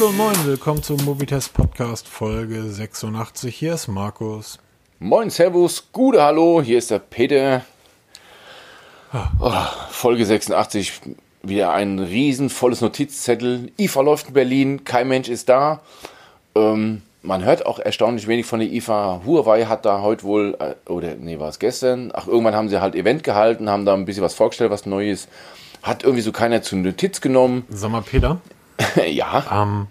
Hallo und moin, willkommen zum Mobitest Podcast Folge 86. Hier ist Markus. Moin, Servus, gute Hallo, hier ist der Peter. Oh, Folge 86, wieder ein riesen volles Notizzettel. IFA läuft in Berlin, kein Mensch ist da. Ähm, man hört auch erstaunlich wenig von der IFA. Huawei hat da heute wohl, äh, oder nee, war es gestern? Ach, irgendwann haben sie halt Event gehalten, haben da ein bisschen was vorgestellt, was Neues. Hat irgendwie so keiner zu Notiz genommen. Sag mal, Peter. ja. Ähm,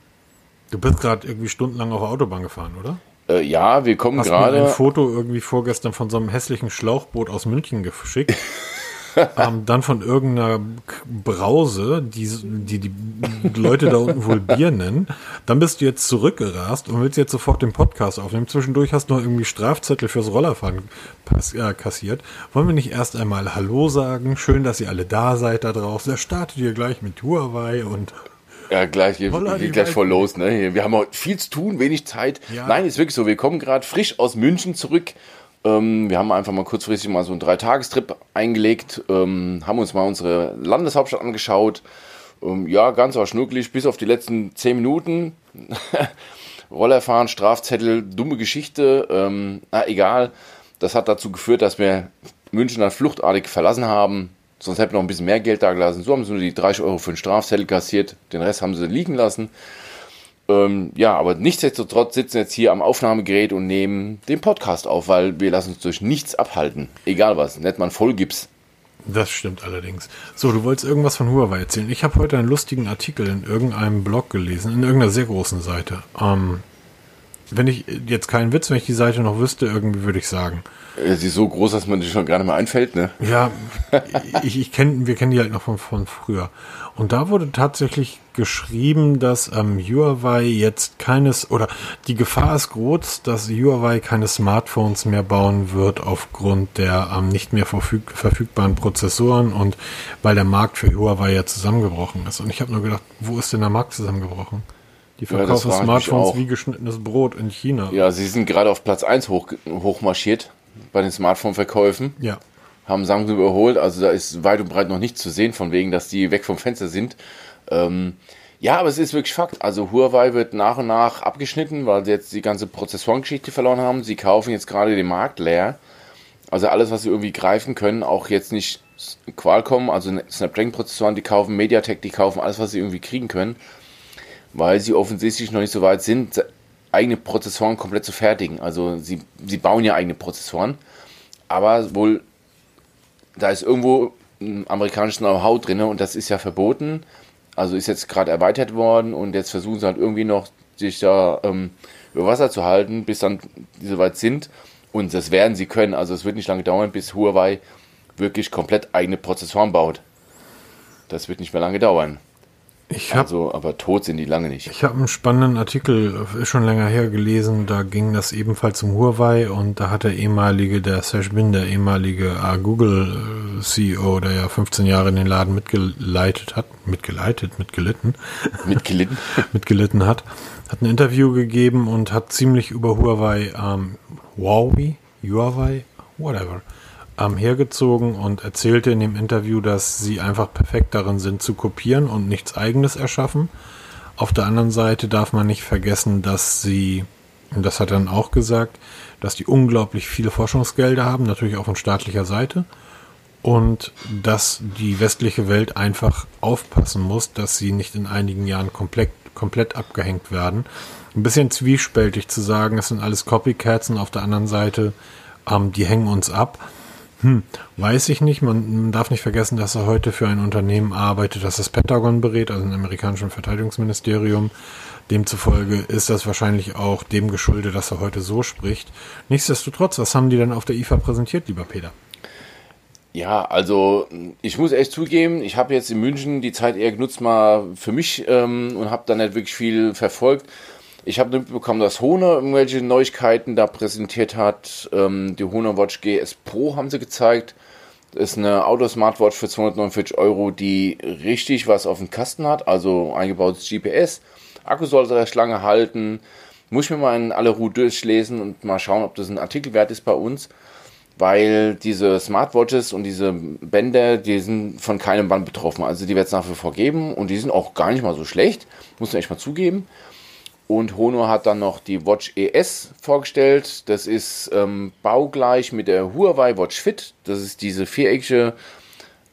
du bist gerade irgendwie stundenlang auf der Autobahn gefahren, oder? Äh, ja, wir kommen Hast mir ein gerade. Foto irgendwie vorgestern von so einem hässlichen Schlauchboot aus München geschickt. ähm, dann von irgendeiner Brause, die, die die Leute da unten wohl Bier nennen. Dann bist du jetzt zurückgerast und willst jetzt sofort den Podcast aufnehmen. Zwischendurch hast du noch irgendwie Strafzettel fürs Rollerfahren äh, kassiert. Wollen wir nicht erst einmal Hallo sagen? Schön, dass ihr alle da seid da draußen. Da startet ihr gleich mit Huawei und Ja, gleich, geht die gleich voll los. Ne? Wir haben heute viel zu tun, wenig Zeit. Ja. Nein, ist wirklich so. Wir kommen gerade frisch aus München zurück. Ähm, wir haben einfach mal kurzfristig mal so einen Dreitagestrip eingelegt, ähm, haben uns mal unsere Landeshauptstadt angeschaut. Ähm, ja, ganz auch schnucklig, bis auf die letzten zehn Minuten. Rollerfahren, Strafzettel, dumme Geschichte. Ähm, na, egal. Das hat dazu geführt, dass wir München dann fluchtartig verlassen haben. Sonst hätten wir noch ein bisschen mehr Geld da gelassen. So haben sie nur die 30 Euro für den Strafzettel kassiert. Den Rest haben sie liegen lassen. Ähm, ja, aber nichtsdestotrotz sitzen jetzt hier am Aufnahmegerät und nehmen den Podcast auf, weil wir lassen uns durch nichts abhalten. Egal was, mal ein Vollgips. Das stimmt allerdings. So, du wolltest irgendwas von Huawei erzählen. Ich habe heute einen lustigen Artikel in irgendeinem Blog gelesen, in irgendeiner sehr großen Seite. Ähm, wenn ich jetzt keinen Witz, wenn ich die Seite noch wüsste, irgendwie würde ich sagen. Äh, Sie ist so groß, dass man sich schon gerade mal einfällt, ne? Ja, ich, ich kenn, wir kennen die halt noch von, von früher. Und da wurde tatsächlich geschrieben, dass ähm, Huawei jetzt keines, oder die Gefahr ist groß, dass Huawei keine Smartphones mehr bauen wird aufgrund der ähm, nicht mehr verfüg verfügbaren Prozessoren und weil der Markt für Huawei ja zusammengebrochen ist. Und ich habe nur gedacht, wo ist denn der Markt zusammengebrochen? Die Ja, verkaufen mich Smartphones wie geschnittenes Brot in China. Ja, sie sind gerade auf Platz 1 hoch, hochmarschiert bei den Smartphone-Verkäufen. ja. haben Samsung überholt. Also da ist weit und breit noch nichts zu sehen, von wegen, dass die weg vom Fenster sind. Ähm, ja, aber es ist wirklich Fakt. Also Huawei wird nach und nach abgeschnitten, weil sie jetzt die ganze Prozessorengeschichte verloren haben. Sie kaufen jetzt gerade den Markt leer. Also alles, was sie irgendwie greifen können, auch jetzt nicht Qualcomm, also Snapdragon-Prozessoren, die kaufen MediaTek, die kaufen alles, was sie irgendwie kriegen können, weil sie offensichtlich noch nicht so weit sind, eigene Prozessoren komplett zu fertigen. Also sie, sie bauen ja eigene Prozessoren, aber wohl da ist irgendwo ein amerikanisches Know-how drin und das ist ja verboten. Also ist jetzt gerade erweitert worden und jetzt versuchen sie halt irgendwie noch, sich da ähm, über Wasser zu halten, bis dann die soweit sind. Und das werden sie können. Also es wird nicht lange dauern, bis Huawei wirklich komplett eigene Prozessoren baut. Das wird nicht mehr lange dauern. Ich habe Also, aber tot sind die lange nicht. Ich habe einen spannenden Artikel, ist schon länger her gelesen, da ging das ebenfalls um Huawei und da hat der ehemalige, der Serge Bin, der ehemalige äh, Google-CEO, der ja 15 Jahre in den Laden mitgeleitet hat, mitgeleitet, mitgelitten, Mitgelitten. mitgelitten hat, hat ein Interview gegeben und hat ziemlich über Huawei, ähm, Huawei, Huawei, whatever, ähm, hergezogen und erzählte in dem Interview, dass sie einfach perfekt darin sind zu kopieren und nichts eigenes erschaffen. Auf der anderen Seite darf man nicht vergessen, dass sie, und das hat er dann auch gesagt, dass die unglaublich viele Forschungsgelder haben, natürlich auch von staatlicher Seite, und dass die westliche Welt einfach aufpassen muss, dass sie nicht in einigen Jahren komplett, komplett abgehängt werden. Ein bisschen zwiespältig zu sagen, es sind alles Copycats und auf der anderen Seite, ähm, die hängen uns ab. Hm, weiß ich nicht. Man, darf nicht vergessen, dass er heute für ein Unternehmen arbeitet, das das Pentagon berät, also ein amerikanischen Verteidigungsministerium. Demzufolge ist das wahrscheinlich auch dem geschuldet, dass er heute so spricht. Nichtsdestotrotz, was haben die denn auf der IFA präsentiert, lieber Peter? Ja, also ich muss echt zugeben, ich habe jetzt in München die Zeit eher genutzt mal für mich ähm, und habe da nicht wirklich viel verfolgt. Ich habe mitbekommen, dass Honor irgendwelche Neuigkeiten da präsentiert hat. Ähm, die Honor Watch GS Pro haben sie gezeigt. Das ist eine Auto-Smartwatch für 249 Euro, die richtig was auf dem Kasten hat, also eingebautes GPS. Akku sollte recht lange halten. Muss ich mir mal in aller Ruhe durchlesen und mal schauen, ob das ein Artikel wert ist bei uns. weil diese Smartwatches und diese Bänder, die sind von keinem Band betroffen. Also die wird es nach wie vor geben und die sind auch gar nicht mal so schlecht, muss man echt mal zugeben. Und Honor hat dann noch die Watch ES vorgestellt. Das ist ähm, baugleich mit der Huawei Watch Fit. Das ist diese viereckige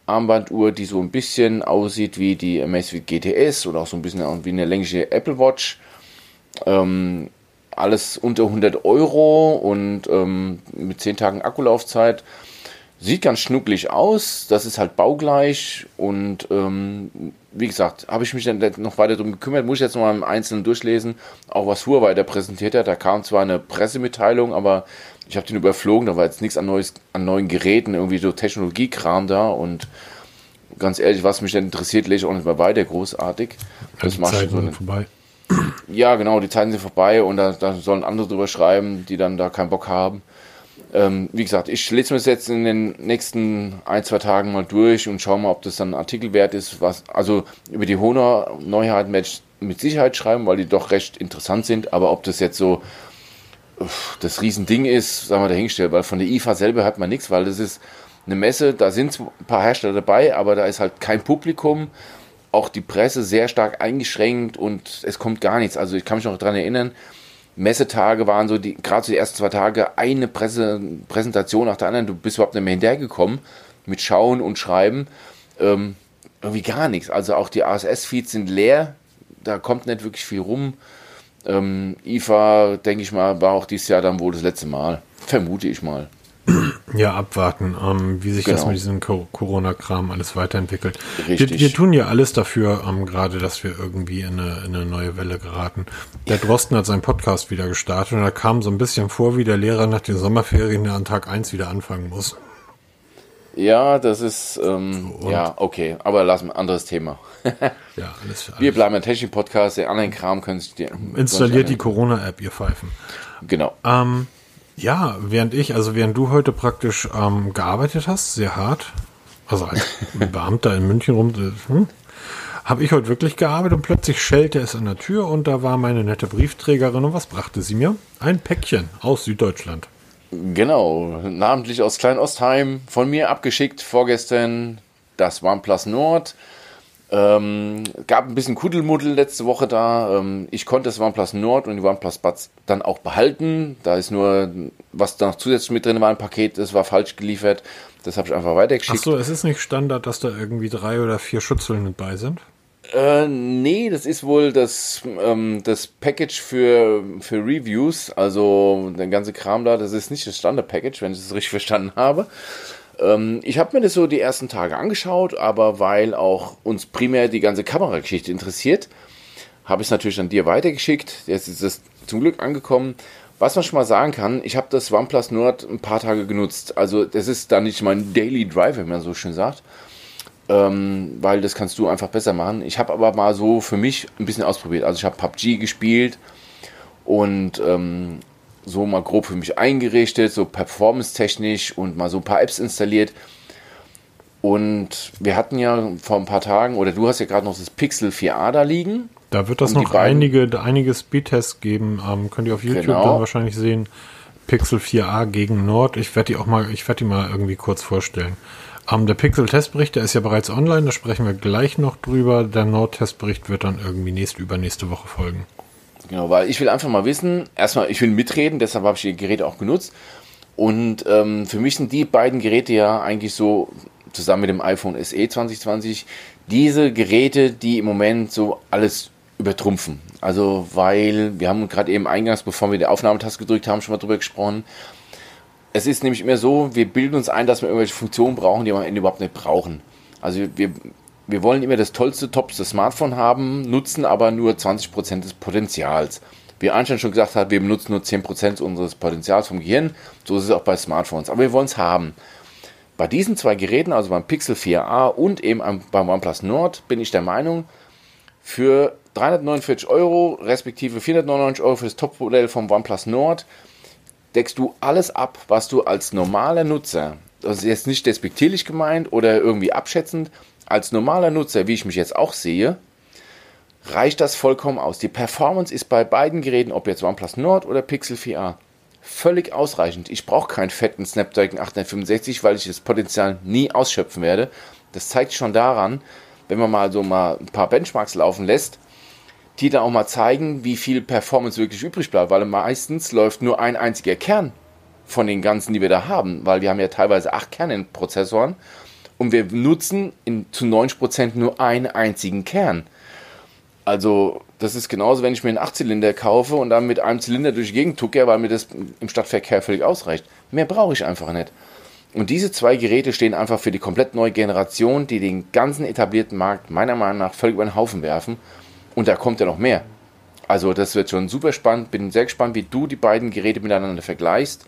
Armbanduhr, die so ein bisschen aussieht wie die Amazfit GTS oder auch so ein bisschen wie eine längliche Apple Watch. Ähm, alles unter 100 Euro und ähm, mit 10 Tagen Akkulaufzeit. Sieht ganz schnucklig aus, das ist halt baugleich und ähm, wie gesagt, habe ich mich dann noch weiter darum gekümmert, muss ich jetzt noch mal im Einzelnen durchlesen, auch was Huawei da präsentiert hat. Da kam zwar eine Pressemitteilung, aber ich habe den überflogen, da war jetzt nichts an, neues, an neuen Geräten, irgendwie so Technologiekram da und ganz ehrlich, was mich dann interessiert, lese ich auch nicht mehr weiter großartig. Das ja, die Zeiten so sind vorbei. Ja, genau, die Zeiten sind vorbei und da, da, sollen andere drüber schreiben, die dann da keinen Bock haben. Ähm, wie gesagt, ich lese mir das jetzt in den nächsten ein, zwei Tagen mal durch und schaue mal, ob das dann ein Artikel wert ist. Was, also über die Honor-Neuheiten werde ich mit Sicherheit schreiben, weil die doch recht interessant sind, aber ob das jetzt so das Riesending ist, sagen wir dahingestellt, weil von der IFA selber hört man nichts, weil das ist eine Messe, da sind ein paar Hersteller dabei, aber da ist halt kein Publikum auch die Presse sehr stark eingeschränkt und es kommt gar nichts. Also ich kann mich noch daran erinnern, Messetage waren so, die, gerade so die ersten zwei Tage, eine Presse, Präsentation nach der anderen. Du bist überhaupt nicht mehr hinterhergekommen mit Schauen und Schreiben. Ähm, irgendwie gar nichts. Also auch die ASS-Feeds sind leer. Da kommt nicht wirklich viel rum. Ähm, IFA, denke ich mal, war auch dieses Jahr dann wohl das letzte Mal. Vermute ich mal. Ja, abwarten, ähm, wie sich genau. das mit diesem Corona-Kram alles weiterentwickelt. Richtig. Wir, wir, tun ja alles dafür, ähm, gerade, dass wir irgendwie in eine, in eine neue Welle geraten. Der Drosten hat seinen Podcast wieder gestartet und da kam so ein bisschen vor, wie der Lehrer nach den Sommerferien an Tag 1 wieder anfangen muss. Ja, das ist, ähm, so, ja, okay, aber lassen wir anderes Thema. ja, alles alles. Wir bleiben ein Technik-Podcast, den anderen Kram können Sie dir. Installiert die Corona-App, ihr Pfeifen. Genau. Ähm, ja, während ich, also während du heute praktisch ähm, gearbeitet hast, sehr hart, also als Beamter in München rum, äh, hm, habe ich heute wirklich gearbeitet und plötzlich schellte es an der Tür und da war meine nette Briefträgerin und was brachte sie mir? Ein Päckchen aus Süddeutschland. Genau, namentlich aus Kleinostheim, von mir abgeschickt vorgestern das OnePlus Nord ähm, gab ein bisschen Kuddelmuddel letzte Woche da. Ähm, ich konnte das OnePlus Nord und die OnePlus Buds dann auch behalten. Da ist nur, was da noch zusätzlich mit drin war, ein Paket, das war falsch geliefert. Das habe ich einfach weitergeschickt. Achso, es ist nicht Standard, dass da irgendwie drei oder vier Schützeln mit bei sind? Äh, nee, das ist wohl das, ähm, das Package für, für Reviews, also der ganze Kram da, das ist nicht das Standard-Package, wenn ich es richtig verstanden habe. Ähm, ich habe mir das so die ersten Tage angeschaut, aber weil auch uns primär die ganze Kamerageschichte interessiert, habe ich es natürlich an dir weitergeschickt. Jetzt ist es zum Glück angekommen. Was man schon mal sagen kann, ich habe das OnePlus Nord ein paar Tage genutzt. Also das ist dann nicht mein Daily Driver, wie man so schön sagt. Ähm, weil das kannst du einfach besser machen. Ich habe aber mal so für mich ein bisschen ausprobiert. Also ich habe PUBG gespielt und ähm, so mal grob für mich eingerichtet, so performance-technisch und mal so ein paar Apps installiert. Und wir hatten ja vor ein paar Tagen, oder du hast ja gerade noch das Pixel 4a da liegen. Da wird das noch einige, einige Speedtests geben. Ähm, könnt ihr auf YouTube genau. dann wahrscheinlich sehen. Pixel 4a gegen Nord. Ich werde die auch mal, ich werde die mal irgendwie kurz vorstellen. Ähm, der Pixel-Testbericht, der ist ja bereits online, da sprechen wir gleich noch drüber. Der Nord-Testbericht wird dann irgendwie nächste, übernächste Woche folgen. Genau, weil ich will einfach mal wissen, erstmal, ich will mitreden, deshalb habe ich die Geräte auch genutzt. Und ähm, für mich sind die beiden Geräte ja eigentlich so, zusammen mit dem iPhone SE 2020, diese Geräte, die im Moment so alles übertrumpfen. Also, weil wir haben gerade eben eingangs, bevor wir die Aufnahmetaste gedrückt haben, schon mal drüber gesprochen. Es ist nämlich immer so, wir bilden uns ein, dass wir irgendwelche Funktionen brauchen, die wir am Ende überhaupt nicht brauchen. Also wir wir wollen immer das tollste, topste Smartphone haben, nutzen aber nur 20% des Potenzials. Wie Einstein schon gesagt hat, wir benutzen nur 10% unseres Potenzials vom Gehirn. So ist es auch bei Smartphones. Aber wir wollen es haben. Bei diesen zwei Geräten, also beim Pixel 4a und eben beim OnePlus Nord, bin ich der Meinung, für 349 Euro respektive 499 Euro für das Topmodell vom OnePlus Nord deckst du alles ab, was du als normaler Nutzer, das ist jetzt nicht despektierlich gemeint oder irgendwie abschätzend, als normaler Nutzer, wie ich mich jetzt auch sehe, reicht das vollkommen aus. Die Performance ist bei beiden Geräten, ob jetzt OnePlus Nord oder Pixel 4a, völlig ausreichend. Ich brauche keinen fetten Snapdragon 865, weil ich das Potenzial nie ausschöpfen werde. Das zeigt schon daran, wenn man mal so mal ein paar Benchmarks laufen lässt, die dann auch mal zeigen, wie viel Performance wirklich übrig bleibt, weil meistens läuft nur ein einziger Kern von den ganzen, die wir da haben, weil wir haben ja teilweise acht Kerne in Prozessoren und wir nutzen in, zu 90% nur einen einzigen Kern. Also das ist genauso, wenn ich mir einen Achtzylinder kaufe und dann mit einem Zylinder durch die Gegend tucke, weil mir das im Stadtverkehr völlig ausreicht. Mehr brauche ich einfach nicht. Und diese zwei Geräte stehen einfach für die komplett neue Generation, die den ganzen etablierten Markt meiner Meinung nach völlig über den Haufen werfen. Und da kommt ja noch mehr. Also das wird schon super spannend. Bin sehr gespannt, wie du die beiden Geräte miteinander vergleichst,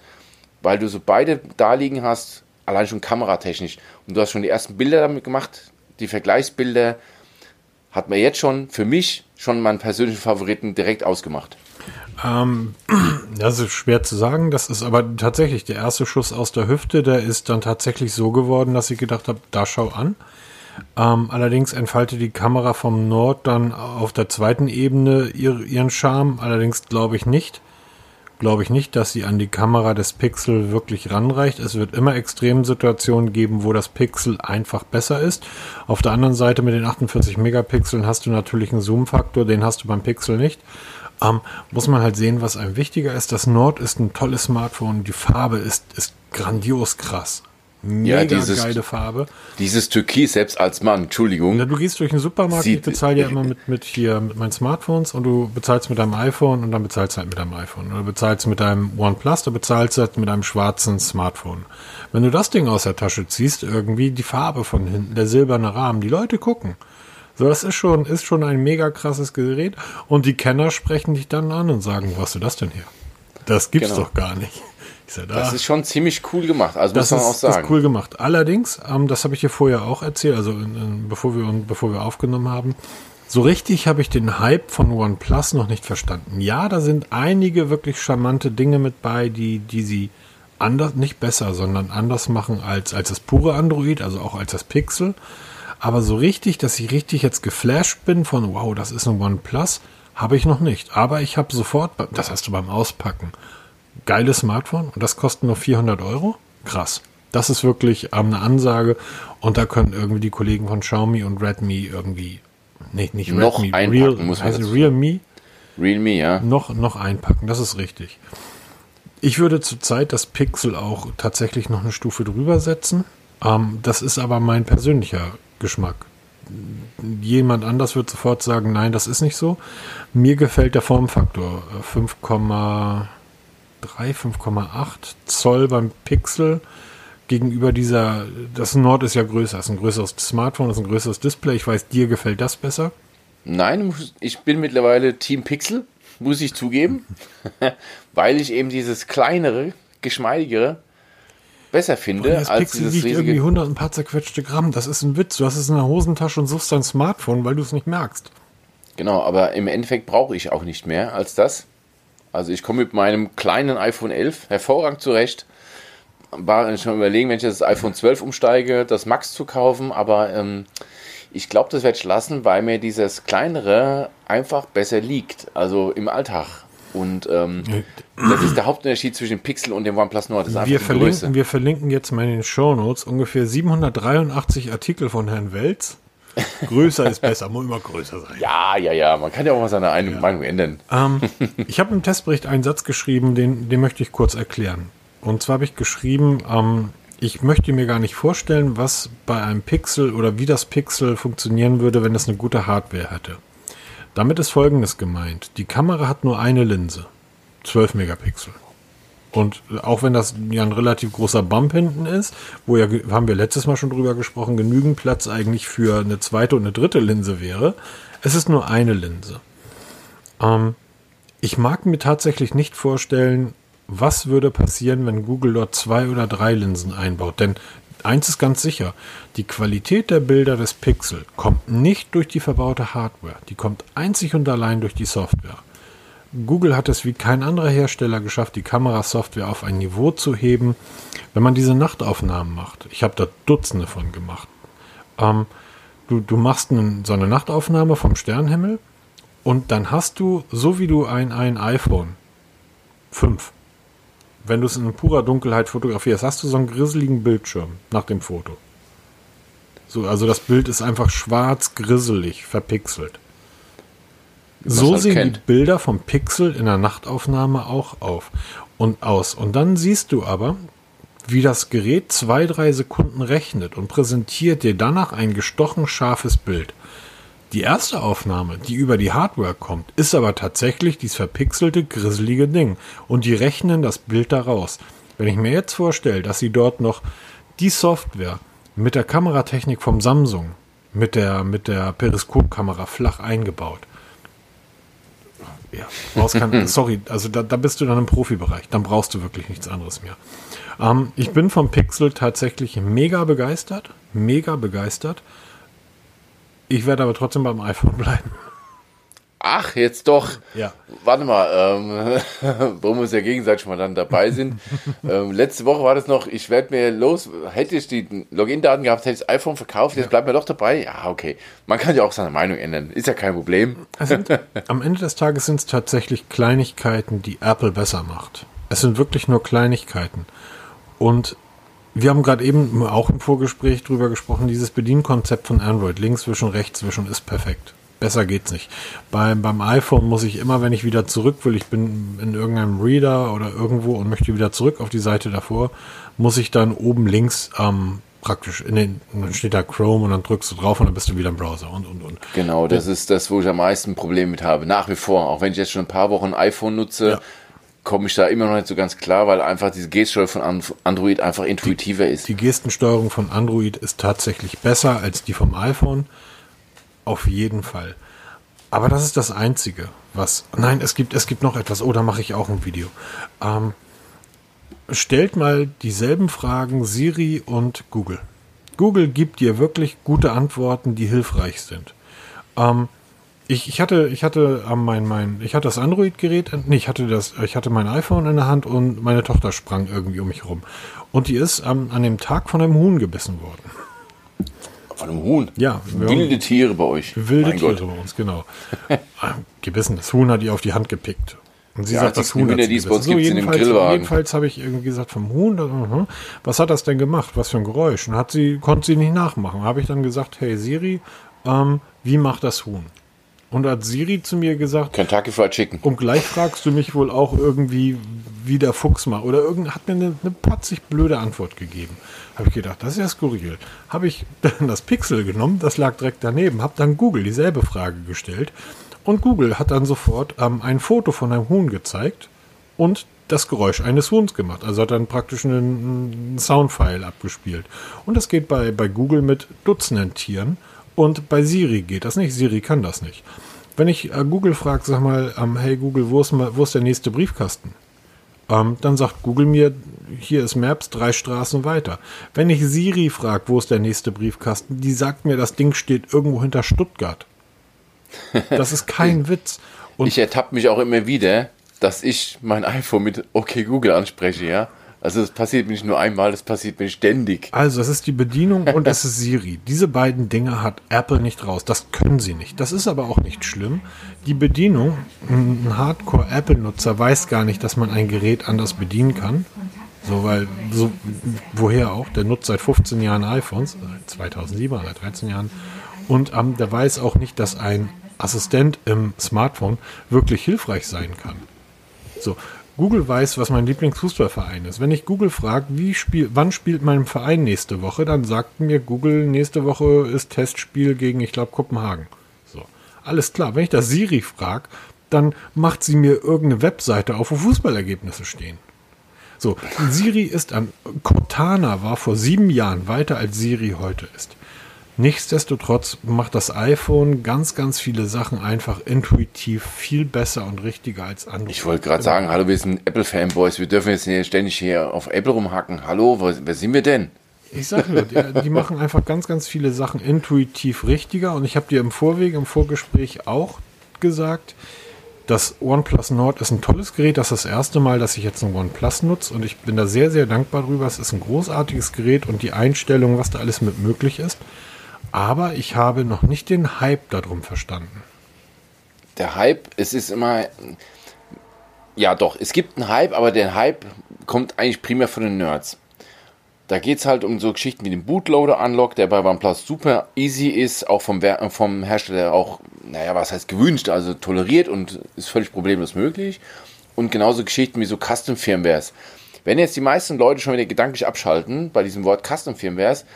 weil du so beide da liegen hast, allein schon kameratechnisch. Und du hast schon die ersten Bilder damit gemacht, die Vergleichsbilder hat man jetzt schon für mich schon meinen persönlichen Favoriten direkt ausgemacht. Ähm, das ist schwer zu sagen. Das ist aber tatsächlich der erste Schuss aus der Hüfte. Der ist dann tatsächlich so geworden, dass ich gedacht habe, da schau an. Ähm, allerdings entfaltet die Kamera vom Nord dann auf der zweiten Ebene ihr, ihren Charme. Allerdings glaube ich nicht. Glaube ich nicht, dass sie an die Kamera des Pixel wirklich ranreicht. Es wird immer Extremsituationen geben, wo das Pixel einfach besser ist. Auf der anderen Seite mit den 48 Megapixeln hast du natürlich einen Zoom-Faktor, den hast du beim Pixel nicht. Ähm, muss man halt sehen, was einem wichtiger ist. Das Nord ist ein tolles Smartphone. Die Farbe ist, ist grandios krass. Mega ja, dieses, geile Farbe. Dieses Türkis, selbst als Mann, Entschuldigung. Ja, du gehst durch den Supermarkt, ich bezahle ja immer mit, mit hier mit meinen Smartphones und du bezahlst mit deinem iPhone und dann bezahlst du halt mit deinem iPhone. Oder bezahlst mit deinem OnePlus, du bezahlst halt mit deinem schwarzen Smartphone. Wenn du das Ding aus der Tasche ziehst, irgendwie die Farbe von hinten, der silberne Rahmen, die Leute gucken. So, das ist schon, ist schon ein mega krasses Gerät. Und die Kenner sprechen dich dann an und sagen, wo hast du das denn hier? Das gibt's genau. doch gar nicht. Da, das ist schon ziemlich cool gemacht, also das muss man ist, auch sagen. Das ist cool gemacht. Allerdings, ähm, das habe ich dir vorher auch erzählt, also in, in, bevor, wir, bevor wir aufgenommen haben, so richtig habe ich den Hype von OnePlus noch nicht verstanden. Ja, da sind einige wirklich charmante Dinge mit bei, die, die sie anders, nicht besser, sondern anders machen als, als das pure Android, also auch als das Pixel. Aber so richtig, dass ich richtig jetzt geflasht bin von, wow, das ist ein OnePlus, habe ich noch nicht. Aber ich habe sofort, das hast du beim Auspacken, geiles Smartphone und das kostet nur 400 Euro. Krass. Das ist wirklich ähm, eine Ansage und da können irgendwie die Kollegen von Xiaomi und Redmi irgendwie, nicht, nicht noch Redmi, einpacken, Real, muss man also Realme, Realme, ja. Noch, noch einpacken, das ist richtig. Ich würde zurzeit das Pixel auch tatsächlich noch eine Stufe drüber setzen. Ähm, das ist aber mein persönlicher Geschmack. Jemand anders wird sofort sagen, nein, das ist nicht so. Mir gefällt der Formfaktor 5,3, äh, 5,8 Zoll beim Pixel gegenüber dieser, das Nord ist ja größer, ist ein größeres Smartphone, ist ein größeres Display. Ich weiß, dir gefällt das besser? Nein, ich bin mittlerweile Team Pixel, muss ich zugeben, weil ich eben dieses kleinere, geschmeidigere besser finde das als Pixel dieses wiegt irgendwie 100 ein paar zerquetschte Gramm. Das ist ein Witz. Du hast es in der Hosentasche und suchst dein Smartphone, weil du es nicht merkst. Genau, aber im Endeffekt brauche ich auch nicht mehr als das. Also ich komme mit meinem kleinen iPhone 11 hervorragend zurecht. War schon überlegen, wenn ich das iPhone 12 umsteige, das Max zu kaufen, aber ähm, ich glaube, das werde ich lassen, weil mir dieses kleinere einfach besser liegt. Also im Alltag. Und ähm, das ist der Hauptunterschied zwischen dem Pixel und dem OnePlus Nord. Wir, verlinken, Größe. wir verlinken jetzt mal in den Show Notes ungefähr 783 Artikel von Herrn Welz. Größer ist besser, muss immer größer sein. Ja, ja, ja, man kann ja auch mal seine ja. Meinung ändern. Ähm, ich habe im Testbericht einen Satz geschrieben, den, den möchte ich kurz erklären. Und zwar habe ich geschrieben, ähm, ich möchte mir gar nicht vorstellen, was bei einem Pixel oder wie das Pixel funktionieren würde, wenn es eine gute Hardware hätte. Damit ist Folgendes gemeint. Die Kamera hat nur eine Linse. 12 Megapixel. Und auch wenn das ja ein relativ großer Bump hinten ist, wo ja, haben wir letztes Mal schon drüber gesprochen, genügend Platz eigentlich für eine zweite und eine dritte Linse wäre, es ist nur eine Linse. Ähm, ich mag mir tatsächlich nicht vorstellen, was würde passieren, wenn Google dort zwei oder drei Linsen einbaut. Denn eins ist ganz sicher, die Qualität der Bilder des Pixel kommt nicht durch die verbaute Hardware, die kommt einzig und allein durch die Software. Google hat es wie kein anderer Hersteller geschafft, die Kamerasoftware auf ein Niveau zu heben, wenn man diese Nachtaufnahmen macht. Ich habe da Dutzende von gemacht. Ähm, du, du machst einen, so eine Nachtaufnahme vom Sternenhimmel und dann hast du, so wie du ein, ein iPhone 5 wenn du es in purer Dunkelheit fotografierst, hast du so einen grisseligen Bildschirm nach dem Foto. So, also das Bild ist einfach schwarz, grisselig, verpixelt. So halt sehen kennt. die Bilder vom Pixel in der Nachtaufnahme auch auf und aus. Und dann siehst du aber, wie das Gerät zwei, drei Sekunden rechnet und präsentiert dir danach ein gestochen scharfes Bild. Die erste Aufnahme, die über die Hardware kommt, ist aber tatsächlich dieses verpixelte, grisselige Ding. Und die rechnen das Bild daraus. Wenn ich mir jetzt vorstelle, dass sie dort noch die Software mit der Kameratechnik vom Samsung, mit der, mit der Periskopkamera flach eingebaut. Ja, brauchst kein, sorry, also da, da bist du dann im Profibereich. Dann brauchst du wirklich nichts anderes mehr. Ähm, ich bin vom Pixel tatsächlich mega begeistert. Mega begeistert. Ich werde aber trotzdem beim iPhone bleiben. Ach, jetzt doch. Ja. Warte mal, ähm, wo wir uns ja gegenseitig mal dann dabei sind. ähm, letzte Woche war das noch, ich werde mir los, hätte ich die Login-Daten gehabt, hätte ich das iPhone verkauft, jetzt bleibt mir doch dabei. Ja, okay. Man kann ja auch seine Meinung ändern. Ist ja kein Problem. Sind, am Ende des Tages sind es tatsächlich Kleinigkeiten, die Apple besser macht. Es sind wirklich nur Kleinigkeiten. Und wir haben gerade eben auch im Vorgespräch drüber gesprochen, dieses Bedienkonzept von Android, links zwischen, rechts zwischen, ist perfekt. Besser geht's nicht. Beim, beim iPhone muss ich immer, wenn ich wieder zurück will, ich bin in irgendeinem Reader oder irgendwo und möchte wieder zurück auf die Seite davor, muss ich dann oben links ähm, praktisch in den, dann steht da Chrome und dann drückst du drauf und dann bist du wieder im Browser und und und. Genau, das ist das, wo ich am meisten Probleme mit habe. Nach wie vor, auch wenn ich jetzt schon ein paar Wochen ein iPhone nutze, Ja. komme ich da immer noch nicht so ganz klar, weil einfach diese Geststeuerung von An- Android einfach intuitiver ist. Die Gestensteuerung von Android ist tatsächlich besser als die vom iPhone. Auf jeden Fall. Aber das ist das Einzige, was. Nein, es gibt, es gibt noch etwas. Oh, da mache ich auch ein Video. Ähm, stellt mal dieselben Fragen Siri und Google. Google gibt dir wirklich gute Antworten, die hilfreich sind. Ähm, ich, ich hatte, ich hatte mein, mein, ich hatte das Android-Gerät, nee, ich hatte das, ich hatte mein iPhone in der Hand und meine Tochter sprang irgendwie um mich rum. Und die ist ähm, an dem Tag von einem Huhn gebissen worden. Von einem Huhn. Ja, Wilde Tiere bei euch. wilde Mein Tiere Gott. bei uns, genau. Ähm, gebissen, das Huhn hat ihr auf die Hand gepickt. Und sie Ja, sagt, das Huhn hat sie gebissen. im jedenfalls, jedenfalls habe ich irgendwie gesagt, vom Huhn, mhm. was hat das denn gemacht? Was für ein Geräusch? Und hat sie, konnte sie nicht nachmachen. Habe ich dann gesagt, hey Siri, ähm, wie macht das Huhn? Und hat Siri zu mir gesagt, Kentucky Fried Chicken. und gleich fragst du mich wohl auch irgendwie, wie der Fuchs macht. Oder irgend, hat mir eine, eine patzig blöde Antwort gegeben. Habe ich gedacht, das ist ja skurril. Habe ich dann das Pixel genommen, das lag direkt daneben, habe dann Google dieselbe Frage gestellt. Und Google hat dann sofort ähm, ein Foto von einem Huhn gezeigt und das Geräusch eines Huhns gemacht. Also hat dann praktisch einen, einen Soundfile abgespielt. Und das geht bei, bei Google mit Dutzenden Tieren. Und bei Siri geht das nicht. Siri kann das nicht. Wenn ich äh, Google frage, sag mal, ähm, hey Google, wo ist, wo ist der nächste Briefkasten? Ähm, dann sagt Google mir, hier ist Maps, drei Straßen weiter. Wenn ich Siri frage, wo ist der nächste Briefkasten, die sagt mir, das Ding steht irgendwo hinter Stuttgart. Das ist kein Witz. Und Ich ertappe mich auch immer wieder, dass ich mein iPhone mit OK Google anspreche, ja. Also das passiert mir nicht nur einmal, das passiert mir ständig. Also, es ist die Bedienung und es ist Siri. Diese beiden Dinge hat Apple nicht raus. Das können sie nicht. Das ist aber auch nicht schlimm. Die Bedienung, ein Hardcore-Apple-Nutzer weiß gar nicht, dass man ein Gerät anders bedienen kann. So, weil, so, woher auch? Der nutzt seit 15 Jahren iPhones, seit 2007, seit 13 Jahren. Und ähm, der weiß auch nicht, dass ein Assistent im Smartphone wirklich hilfreich sein kann. So, Google weiß, was mein Lieblingsfußballverein ist. Wenn ich Google frage, wie spiel, wann spielt mein Verein nächste Woche, dann sagt mir Google, nächste Woche ist Testspiel gegen, ich glaube, Kopenhagen. So, alles klar. Wenn ich das Siri frage, dann macht sie mir irgendeine Webseite auf, wo Fußballergebnisse stehen. So, Siri ist an, Cortana war vor sieben Jahren weiter als Siri heute ist. Nichtsdestotrotz macht das iPhone ganz, ganz viele Sachen einfach intuitiv viel besser und richtiger als Android. Ich wollte gerade sagen, hallo, wir sind Apple-Fanboys, wir dürfen jetzt hier ständig hier auf Apple rumhacken. Hallo, wo, wer sind wir denn? Ich sag nur, die, die machen einfach ganz, ganz viele Sachen intuitiv richtiger und ich habe dir im Vorweg, im Vorgespräch auch gesagt, das OnePlus Nord ist ein tolles Gerät. Das ist das erste Mal, dass ich jetzt ein OnePlus nutze und ich bin da sehr, sehr dankbar drüber. Es ist ein großartiges Gerät und die Einstellung, was da alles mit möglich ist. Aber ich habe noch nicht den Hype darum verstanden. Der Hype, es ist immer, ja doch, es gibt einen Hype, aber der Hype kommt eigentlich primär von den Nerds. Da geht es halt um so Geschichten wie den Bootloader-Unlock, der bei OnePlus super easy ist, auch vom, vom Hersteller auch, naja, was heißt gewünscht, also toleriert und ist völlig problemlos möglich. Und genauso Geschichten wie so Custom-Firmwares. Wenn jetzt die meisten Leute schon wieder gedanklich abschalten bei diesem Wort Custom-Firmwares,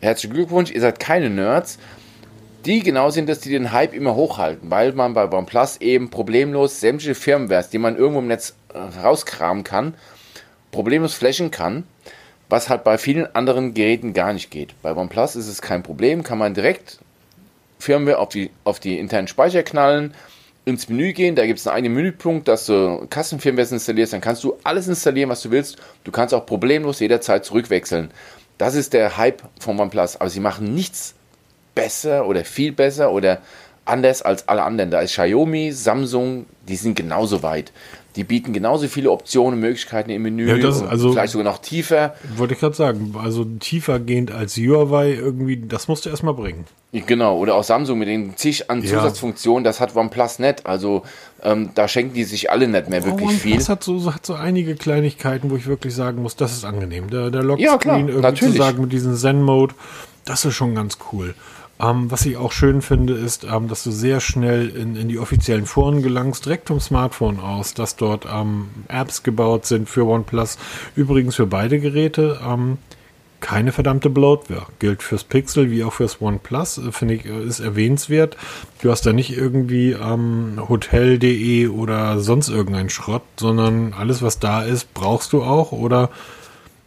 herzlichen Glückwunsch, ihr seid keine Nerds, die genau sind, dass die den Hype immer hochhalten, weil man bei OnePlus eben problemlos sämtliche Firmwares, die man irgendwo im Netz äh, rauskramen kann, problemlos flashen kann, was halt bei vielen anderen Geräten gar nicht geht. Bei OnePlus ist es kein Problem, kann man direkt Firmware auf die, auf die internen Speicher knallen, ins Menü gehen, da gibt es einen eigenen Menüpunkt, dass du Custom-Firmware installierst, dann kannst du alles installieren, was du willst. Du kannst auch problemlos jederzeit zurückwechseln. Das ist der Hype von OnePlus, aber sie machen nichts besser oder viel besser oder anders als alle anderen. Da ist Xiaomi, Samsung, die sind genauso weit. Die bieten genauso viele Optionen, Möglichkeiten im Menü, ja, das, also, vielleicht sogar noch tiefer. Wollte ich gerade sagen, also tiefer gehend als Huawei irgendwie, das musst du erstmal bringen. Genau, oder auch Samsung mit den zig an Zusatzfunktionen, das hat OnePlus nicht. Also ähm, da schenken die sich alle nicht mehr wirklich oh, OnePlus viel. Hat so, hat so einige Kleinigkeiten, wo ich wirklich sagen muss, das ist angenehm. Der, der Lockscreen ja, klar, irgendwie natürlich. zu sagen mit diesem Zen-Mode, das ist schon ganz cool. Ähm, was ich auch schön finde, ist, ähm, dass du sehr schnell in, in die offiziellen Foren gelangst, direkt vom Smartphone aus, dass dort ähm, Apps gebaut sind für OnePlus. Übrigens für beide Geräte. Ähm, keine verdammte Bloatware. Gilt fürs Pixel wie auch fürs OnePlus, äh, finde ich, äh, ist erwähnenswert. Du hast da nicht irgendwie ähm, Hotel.de oder sonst irgendein Schrott, sondern alles, was da ist, brauchst du auch oder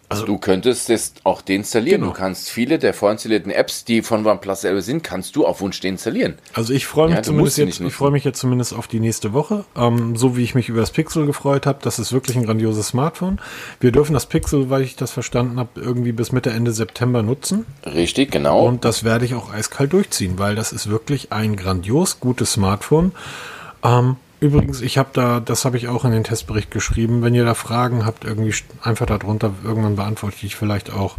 also du könntest es auch deinstallieren. Genau. Du kannst viele der vorinstallierten Apps, die von OnePlus selber sind, kannst du auf Wunsch deinstallieren. Also ich freue mich ja, zumindest jetzt, ich freue mich jetzt zumindest auf die nächste Woche. Ähm, so wie ich mich über das Pixel gefreut habe, das ist wirklich ein grandioses Smartphone. Wir dürfen das Pixel, weil ich das verstanden habe, irgendwie bis Mitte Ende September nutzen. Richtig, genau. Und das werde ich auch eiskalt durchziehen, weil das ist wirklich ein grandios gutes Smartphone. Ähm, Übrigens, ich habe da, das habe ich auch in den Testbericht geschrieben. Wenn ihr da Fragen habt, irgendwie einfach darunter, irgendwann beantworte ich vielleicht auch.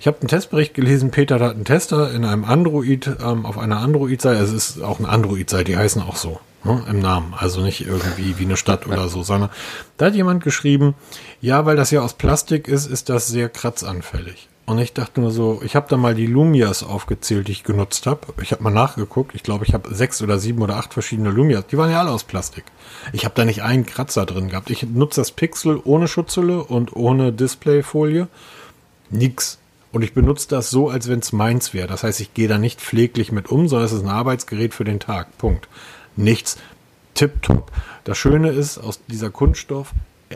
Ich habe einen Testbericht gelesen, Peter hat einen Tester in einem Android, ähm, auf einer Android-Seite, es ist auch eine Android-Seite, die heißen auch so, ne, im Namen, also nicht irgendwie wie eine Stadt oder so, sondern da hat jemand geschrieben, ja, weil das ja aus Plastik ist, ist das sehr kratzanfällig. Und ich dachte nur so, ich habe da mal die Lumias aufgezählt, die ich genutzt habe. Ich habe mal nachgeguckt. Ich glaube, ich habe sechs oder sieben oder acht verschiedene Lumias. Die waren ja alle aus Plastik. Ich habe da nicht einen Kratzer drin gehabt. Ich nutze das Pixel ohne Schutzhülle und ohne Displayfolie. Nix. Und ich benutze das so, als wenn es meins wäre. Das heißt, ich gehe da nicht pfleglich mit um, sondern es ist ein Arbeitsgerät für den Tag. Punkt. Nichts. Tipptopp. Das Schöne ist, aus dieser Kunststoff,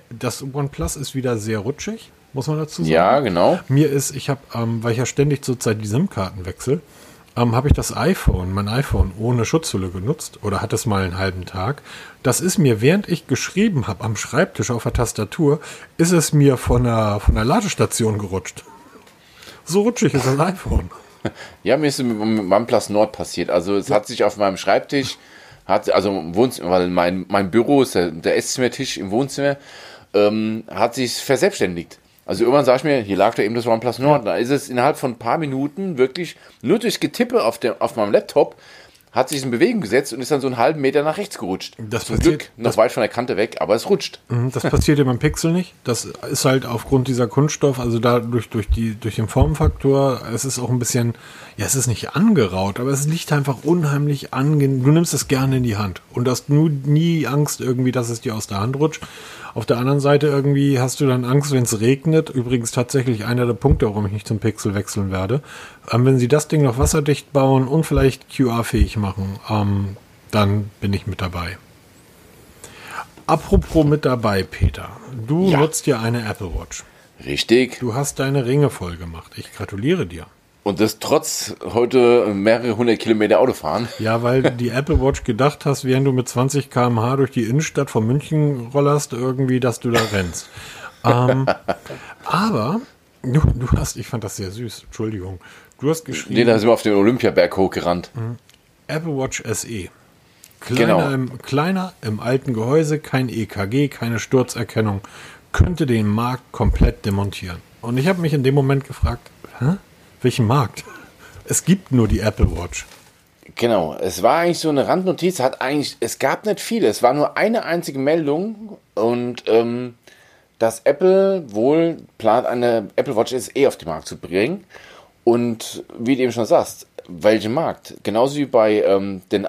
das OnePlus ist wieder sehr rutschig muss man dazu sagen. Ja, genau. Mir ist, ich habe, ähm, weil ich ja ständig zurzeit die SIM-Karten wechsle, ähm, habe ich das iPhone, mein iPhone ohne Schutzhülle genutzt oder hatte es mal einen halben Tag. Das ist mir, während ich geschrieben habe am Schreibtisch auf der Tastatur, ist es mir von der, von der Ladestation gerutscht. So rutschig ist das iPhone. Ja, mir ist mit OnePlus Nord passiert. Also es ja. hat sich auf meinem Schreibtisch, hat, also im Wohnzimmer, weil mein, mein Büro ist der, der Esszimmertisch im Wohnzimmer, ähm, hat sich verselbstständigt. Also irgendwann sag ich mir, hier lag da eben das OnePlus Nord. Da ist es innerhalb von ein paar Minuten wirklich nur durch Getippe auf, dem, auf meinem Laptop hat sich in Bewegung gesetzt und ist dann so einen halben Meter nach rechts gerutscht. Das Zum passiert, Glück noch weit von der Kante weg, aber es rutscht. Mhm, das passiert ja beim Pixel nicht. Das ist halt aufgrund dieser Kunststoff, also dadurch durch die durch den Formfaktor, es ist auch ein bisschen, ja, es ist nicht angeraut, aber es liegt einfach unheimlich angenehm. Du nimmst es gerne in die Hand und hast nur nie Angst irgendwie, dass es dir aus der Hand rutscht. Auf der anderen Seite irgendwie hast du dann Angst, wenn es regnet. Übrigens tatsächlich einer der Punkte, warum ich nicht zum Pixel wechseln werde. Ähm, wenn sie das Ding noch wasserdicht bauen und vielleicht QR-fähig machen, ähm, dann bin ich mit dabei. Apropos mit dabei, Peter. Du ja. nutzt ja eine Apple Watch. Richtig. Du hast deine Ringe voll gemacht. Ich gratuliere dir. Und das trotz heute mehrere hundert Kilometer Autofahren. Ja, weil die Apple Watch gedacht hast, während du mit 20 km/h durch die Innenstadt von München rollerst, irgendwie, dass du da rennst. ähm, aber du, du, hast, ich fand das sehr süß, Entschuldigung. Du hast geschrieben. Nee, da sind wir auf den Olympiaberg hochgerannt. Mhm. Apple Watch SE. Kleiner, genau. im, kleiner im alten Gehäuse, kein EKG, keine Sturzerkennung. Könnte den Markt komplett demontieren. Und ich habe mich in dem Moment gefragt, hä? Welchen Markt? Es gibt nur die Apple Watch. Genau, es war eigentlich so eine Randnotiz, hat eigentlich, es gab nicht viele, es war nur eine einzige Meldung und ähm, dass Apple wohl plant, eine Apple Watch SE auf den Markt zu bringen. Und wie du eben schon sagst, welchen Markt? Genauso wie bei ähm, den,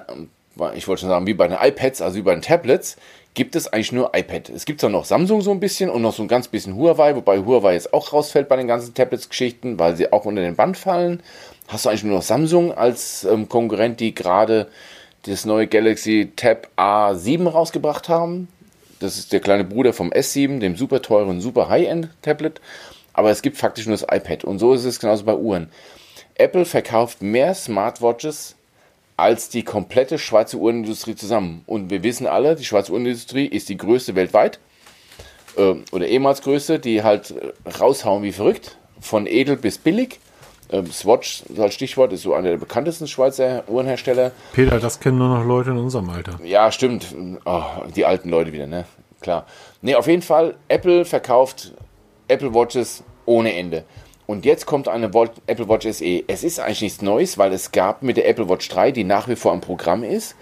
ich wollte schon sagen, wie bei den iPads, also wie bei den Tablets, gibt es eigentlich nur iPad. Es gibt zwar noch Samsung so ein bisschen und noch so ein ganz bisschen Huawei, wobei Huawei jetzt auch rausfällt bei den ganzen Tablets-Geschichten, weil sie auch unter den Band fallen. Hast du eigentlich nur noch Samsung als ähm, Konkurrent, die gerade das neue Galaxy Tab A7 rausgebracht haben. Das ist der kleine Bruder vom S7, dem super teuren, super High-End-Tablet. Aber es gibt faktisch nur das iPad. Und so ist es genauso bei Uhren. Apple verkauft mehr Smartwatches als die komplette Schweizer Uhrenindustrie zusammen. Und wir wissen alle, die Schweizer Uhrenindustrie ist die größte weltweit. Äh, oder ehemals größte, die halt raushauen wie verrückt. Von edel bis billig. Ähm, Swatch als Stichwort ist so einer der bekanntesten Schweizer Uhrenhersteller. Peter, das kennen nur noch Leute in unserem Alter. Ja, stimmt. Oh, die alten Leute wieder, ne? Klar. Ne, auf jeden Fall, Apple verkauft Apple Watches ohne Ende. Und jetzt kommt eine Apple Watch SE. Es ist eigentlich nichts Neues, weil es gab mit der Apple Watch 3, die nach wie vor im Programm ist,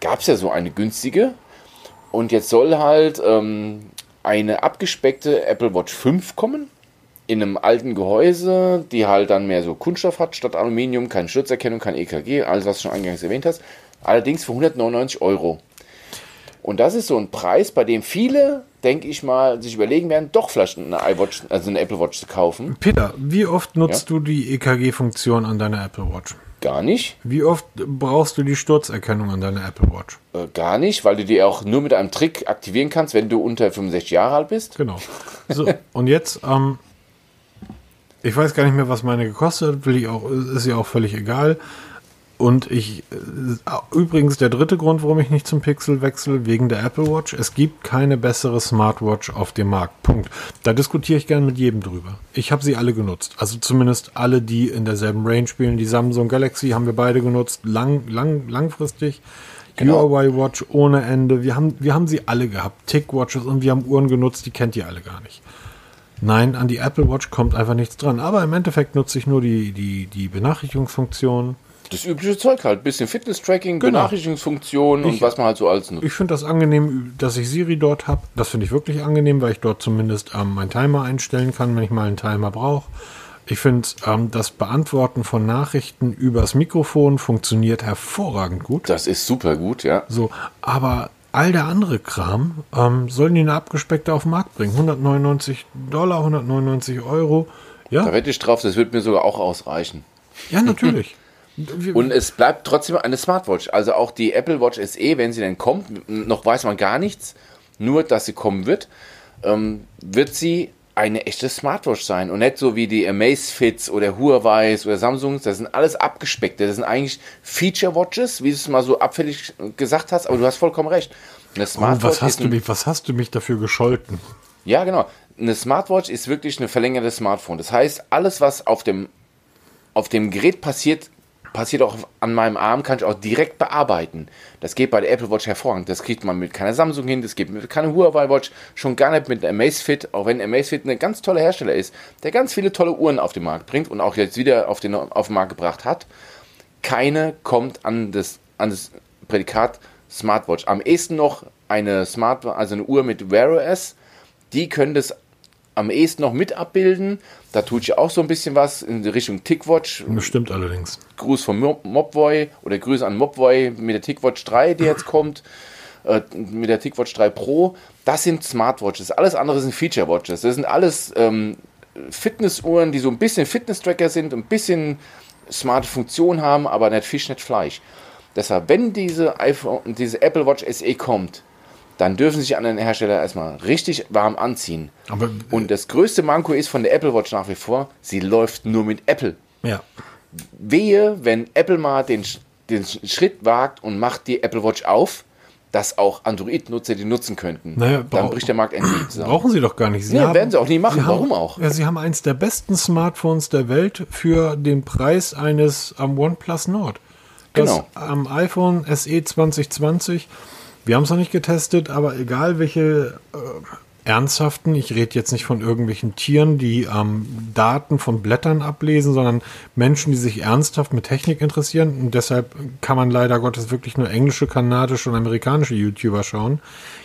gab es ja so eine günstige. Und jetzt soll halt ähm, eine abgespeckte Apple Watch 5 kommen in einem alten Gehäuse, die halt dann mehr so Kunststoff hat statt Aluminium, keine Sturzerkennung, kein EKG, alles was du schon eingangs erwähnt hast. Allerdings für 199 Euro. Und das ist so ein Preis, bei dem viele, denke ich mal, sich überlegen werden, doch vielleicht eine iWatch, also eine Apple Watch zu kaufen. Peter, wie oft nutzt ja? du die EKG-Funktion an deiner Apple Watch? Gar nicht. Wie oft brauchst du die Sturzerkennung an deiner Apple Watch? Äh, gar nicht, weil du die auch nur mit einem Trick aktivieren kannst, wenn du unter 65 Jahre alt bist. Genau. So, und jetzt ähm, ich weiß gar nicht mehr, was meine gekostet hat, will ich auch, ist ja auch völlig egal. Und ich, äh, übrigens der dritte Grund, warum ich nicht zum Pixel wechsle, wegen der Apple Watch. Es gibt keine bessere Smartwatch auf dem Markt. Punkt. Da diskutiere ich gerne mit jedem drüber. Ich habe sie alle genutzt. Also zumindest alle, die in derselben Range spielen. Die Samsung Galaxy haben wir beide genutzt. Lang, lang, langfristig. Genau. Huawei Watch ohne Ende. Wir haben, wir haben sie alle gehabt. Tick Watches und wir haben Uhren genutzt, die kennt ihr alle gar nicht. Nein, an die Apple Watch kommt einfach nichts dran. Aber im Endeffekt nutze ich nur die, die, die Benachrichtigungsfunktion. Das übliche Zeug halt. Bisschen Fitness-Tracking, genau. Benachrichtigungsfunktionen und was man halt so alles nutzt. Ich finde das angenehm, dass ich Siri dort habe. Das finde ich wirklich angenehm, weil ich dort zumindest ähm, meinen Timer einstellen kann, wenn ich mal einen Timer brauche. Ich finde, ähm, das Beantworten von Nachrichten übers Mikrofon funktioniert hervorragend gut. Das ist super gut, ja. So, aber all der andere Kram ähm, sollen die eine abgespeckte auf den Markt bringen. 199 Dollar, 199 Euro. Ja. Da wette ich drauf, das wird mir sogar auch ausreichen. Ja, natürlich. Und es bleibt trotzdem eine Smartwatch. Also auch die Apple Watch SE, wenn sie denn kommt, noch weiß man gar nichts, nur dass sie kommen wird, ähm, wird sie eine echte Smartwatch sein und nicht so wie die Amazfits oder Huawei oder Samsungs. Das sind alles abgespeckte. Das sind eigentlich Feature Watches, wie du es mal so abfällig gesagt hast. Aber du hast vollkommen recht. Eine Smartwatch oh, was, hast du mich, was hast du mich dafür gescholten? Ja, genau. Eine Smartwatch ist wirklich eine verlängerte Smartphone. Das heißt, alles, was auf dem, auf dem Gerät passiert, passiert auch an meinem Arm, kann ich auch direkt bearbeiten. Das geht bei der Apple Watch hervorragend. Das kriegt man mit keiner Samsung hin, das geht mit keiner Huawei Watch, schon gar nicht mit Amazfit, auch wenn Amazfit ein ganz toller Hersteller ist, der ganz viele tolle Uhren auf den Markt bringt und auch jetzt wieder auf den, auf den Markt gebracht hat. Keine kommt an das, an das Prädikat Smartwatch. Am ehesten noch eine Smart, also eine Uhr mit Wear OS. Die können das am ehesten noch mit abbilden. Da tut ich auch so ein bisschen was in Richtung Tickwatch. Bestimmt allerdings. Gruß von Mobboy oder Grüße an Mobboy mit der Tickwatch 3, die jetzt kommt. Äh, mit der Tickwatch 3 Pro. Das sind Smartwatches. Alles andere sind Feature-Watches. Das sind alles ähm, Fitnessuhren, die so ein bisschen Fitness-Tracker sind, ein bisschen smarte Funktion haben, aber nicht Fisch, nicht Fleisch. Deshalb, wenn diese, iPhone, diese Apple Watch SE kommt, dann dürfen sich an den Hersteller erstmal richtig warm anziehen. Aber, und das größte Manko ist von der Apple Watch nach wie vor, sie läuft nur mit Apple. Ja. Wehe, wenn Apple mal den, den Schritt wagt und macht die Apple Watch auf, dass auch Android-Nutzer die nutzen könnten. Naja, dann bricht der Markt endlich zusammen. Brauchen sie doch gar nicht. Sie nee, haben, werden sie auch nie machen. Warum auch? Ja, sie haben eins der besten Smartphones der Welt für den Preis eines am OnePlus Nord. Das genau. am iPhone SE 2020 wir haben es noch nicht getestet, aber egal welche äh, ernsthaften, ich rede jetzt nicht von irgendwelchen Tieren, die ähm, Daten von Blättern ablesen, sondern Menschen, die sich ernsthaft mit Technik interessieren. Und deshalb kann man leider Gottes wirklich nur englische, kanadische und amerikanische YouTuber schauen.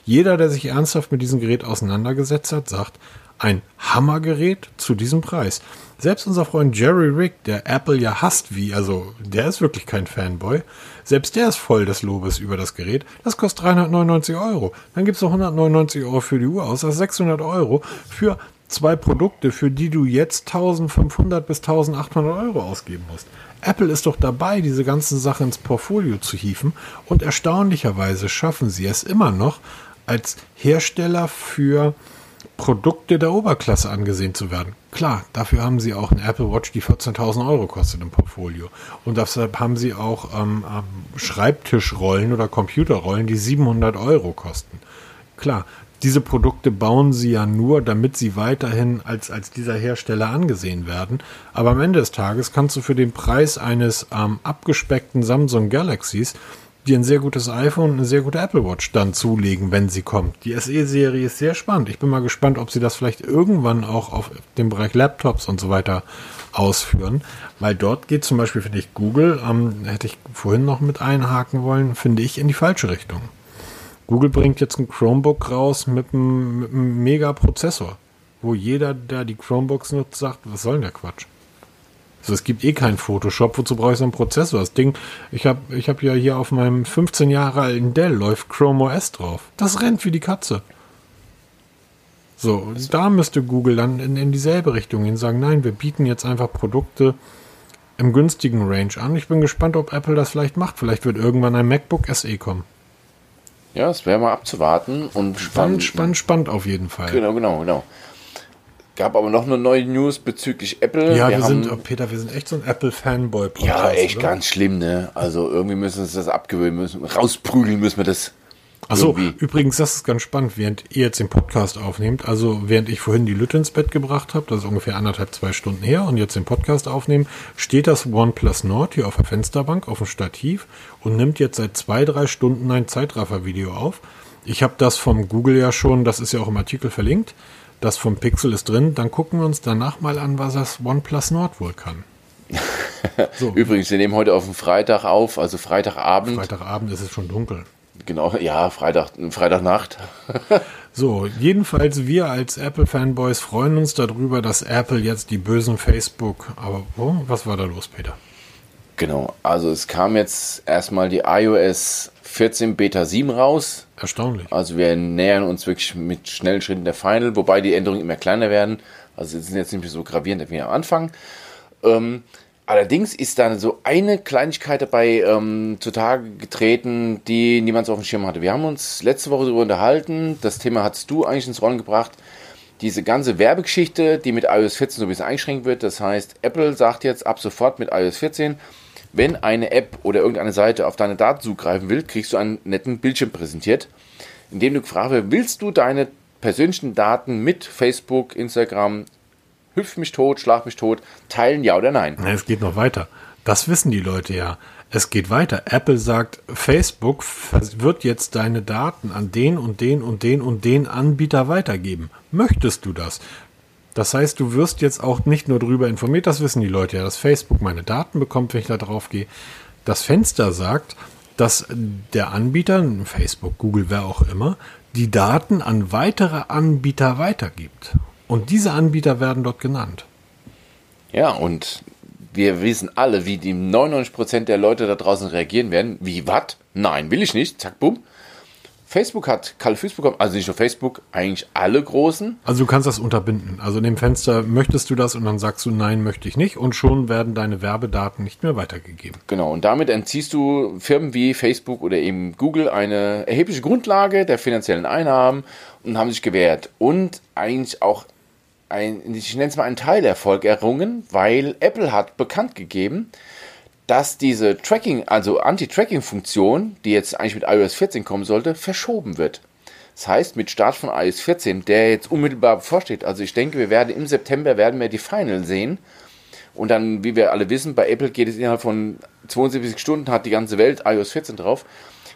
Jeder, der sich ernsthaft mit diesem Gerät auseinandergesetzt hat, sagt, ein Hammergerät zu diesem Preis. Selbst unser Freund Jerry Rick, der Apple ja hasst wie, also der ist wirklich kein Fanboy, selbst der ist voll des Lobes über das Gerät. Das kostet 399 Euro. Dann gibst du 199 Euro für die Uhr aus, ist 600 Euro für zwei Produkte, für die du jetzt 1500 bis 1800 Euro ausgeben musst. Apple ist doch dabei, diese ganzen Sachen ins Portfolio zu hieven und erstaunlicherweise schaffen sie es immer noch, als Hersteller für Produkte der Oberklasse angesehen zu werden. Klar, dafür haben sie auch eine Apple Watch, die 14.000 Euro kostet im Portfolio. Und deshalb haben sie auch ähm, Schreibtischrollen oder Computerrollen, die 700 Euro kosten. Klar, diese Produkte bauen sie ja nur, damit sie weiterhin als, als dieser Hersteller angesehen werden. Aber am Ende des Tages kannst du für den Preis eines ähm, abgespeckten Samsung Galaxies dir ein sehr gutes iPhone und eine sehr gute Apple Watch dann zulegen, wenn sie kommt. Die SE-Serie ist sehr spannend. Ich bin mal gespannt, ob sie das vielleicht irgendwann auch auf dem Bereich Laptops und so weiter ausführen, weil dort geht zum Beispiel, finde ich, Google, ähm, hätte ich vorhin noch mit einhaken wollen, finde ich, in die falsche Richtung. Google bringt jetzt ein Chromebook raus mit einem, mit einem Mega-Prozessor, wo jeder, der die Chromebooks nutzt, sagt, was soll denn der Quatsch? Also es gibt eh keinen Photoshop, wozu brauche ich so einen Prozessor? Das Ding, ich habe ich hab ja hier auf meinem 15 Jahre alten Dell läuft Chrome OS drauf. Das rennt wie die Katze. So, da müsste Google dann in, in dieselbe Richtung gehen, sagen, nein, wir bieten jetzt einfach Produkte im günstigen Range an. Ich bin gespannt, ob Apple das vielleicht macht. Vielleicht wird irgendwann ein MacBook SE kommen. Ja, es wäre mal abzuwarten und spannend, spannend, spannend auf jeden Fall. Genau, genau, genau. Gab aber noch eine neue News bezüglich Apple. Ja, wir, wir sind, oh Peter, wir sind echt so ein Apple-Fanboy. Ja, echt oder? ganz schlimm, ne? Also irgendwie müssen wir uns das abgewöhnen, müssen, rausprügeln müssen wir das. Achso, übrigens, das ist ganz spannend, während ihr jetzt den Podcast aufnehmt, also während ich vorhin die Lütte ins Bett gebracht habe, das ist ungefähr anderthalb, zwei Stunden her und jetzt den Podcast aufnehmen, steht das OnePlus Nord hier auf der Fensterbank auf dem Stativ und nimmt jetzt seit zwei, drei Stunden ein Zeitraffer-Video auf. Ich habe das vom Google ja schon, das ist ja auch im Artikel verlinkt, das vom Pixel ist drin. Dann gucken wir uns danach mal an, was das OnePlus Nord wohl kann. So. Übrigens, wir nehmen heute auf den Freitag auf, also Freitagabend. Freitagabend ist es schon dunkel. Genau, ja, Freitag, Freitagnacht. so, jedenfalls wir als Apple-Fanboys freuen uns darüber, dass Apple jetzt die bösen Facebook. Aber oh, was war da los, Peter? Genau, also es kam jetzt erstmal die iOS 14 Beta 7 raus. Erstaunlich. Also wir nähern uns wirklich mit schnellen Schritten der Final, wobei die Änderungen immer kleiner werden. Also sie sind jetzt nicht mehr so gravierend wie am Anfang. Ähm, allerdings ist da so eine Kleinigkeit dabei ähm, zutage getreten, die niemand so auf dem Schirm hatte. Wir haben uns letzte Woche darüber unterhalten. Das Thema hast du eigentlich ins Rollen gebracht. Diese ganze Werbegeschichte, die mit iOS 14 so ein bisschen eingeschränkt wird. Das heißt, Apple sagt jetzt ab sofort mit iOS 14, wenn eine App oder irgendeine Seite auf deine Daten zugreifen will, kriegst du einen netten Bildschirm präsentiert, in dem du gefragt wirst, willst du deine persönlichen Daten mit Facebook, Instagram, hüpf mich tot, schlag mich tot, teilen, ja oder nein? Es geht noch weiter. Das wissen die Leute ja. Es geht weiter. Apple sagt, Facebook wird jetzt deine Daten an den und den und den und den Anbieter weitergeben. Möchtest du das? Das heißt, du wirst jetzt auch nicht nur darüber informiert, das wissen die Leute ja, dass Facebook meine Daten bekommt, wenn ich da drauf gehe. Das Fenster sagt, dass der Anbieter, Facebook, Google, wer auch immer, die Daten an weitere Anbieter weitergibt. Und diese Anbieter werden dort genannt. Ja, und wir wissen alle, wie die 99% der Leute da draußen reagieren werden. Wie, was? Nein, will ich nicht. Zack, bumm. Facebook hat Kalfüß bekommen, also nicht nur Facebook, eigentlich alle großen. Also du kannst das unterbinden. Also in dem Fenster möchtest du das und dann sagst du nein, möchte ich nicht und schon werden deine Werbedaten nicht mehr weitergegeben. Genau, und damit entziehst du Firmen wie Facebook oder eben Google eine erhebliche Grundlage der finanziellen Einnahmen und haben sich gewehrt. Und eigentlich auch ein, ich nenne es mal einen Teilerfolg errungen, weil Apple hat bekannt gegeben, dass diese Tracking, also Anti-Tracking-Funktion, die jetzt eigentlich mit iOS 14 kommen sollte, verschoben wird. Das heißt, mit Start von iOS 14, der jetzt unmittelbar bevorsteht, also ich denke, wir werden im September werden wir die Final sehen. Und dann, wie wir alle wissen, bei Apple geht es innerhalb von 72 Stunden, hat die ganze Welt iOS 14 drauf.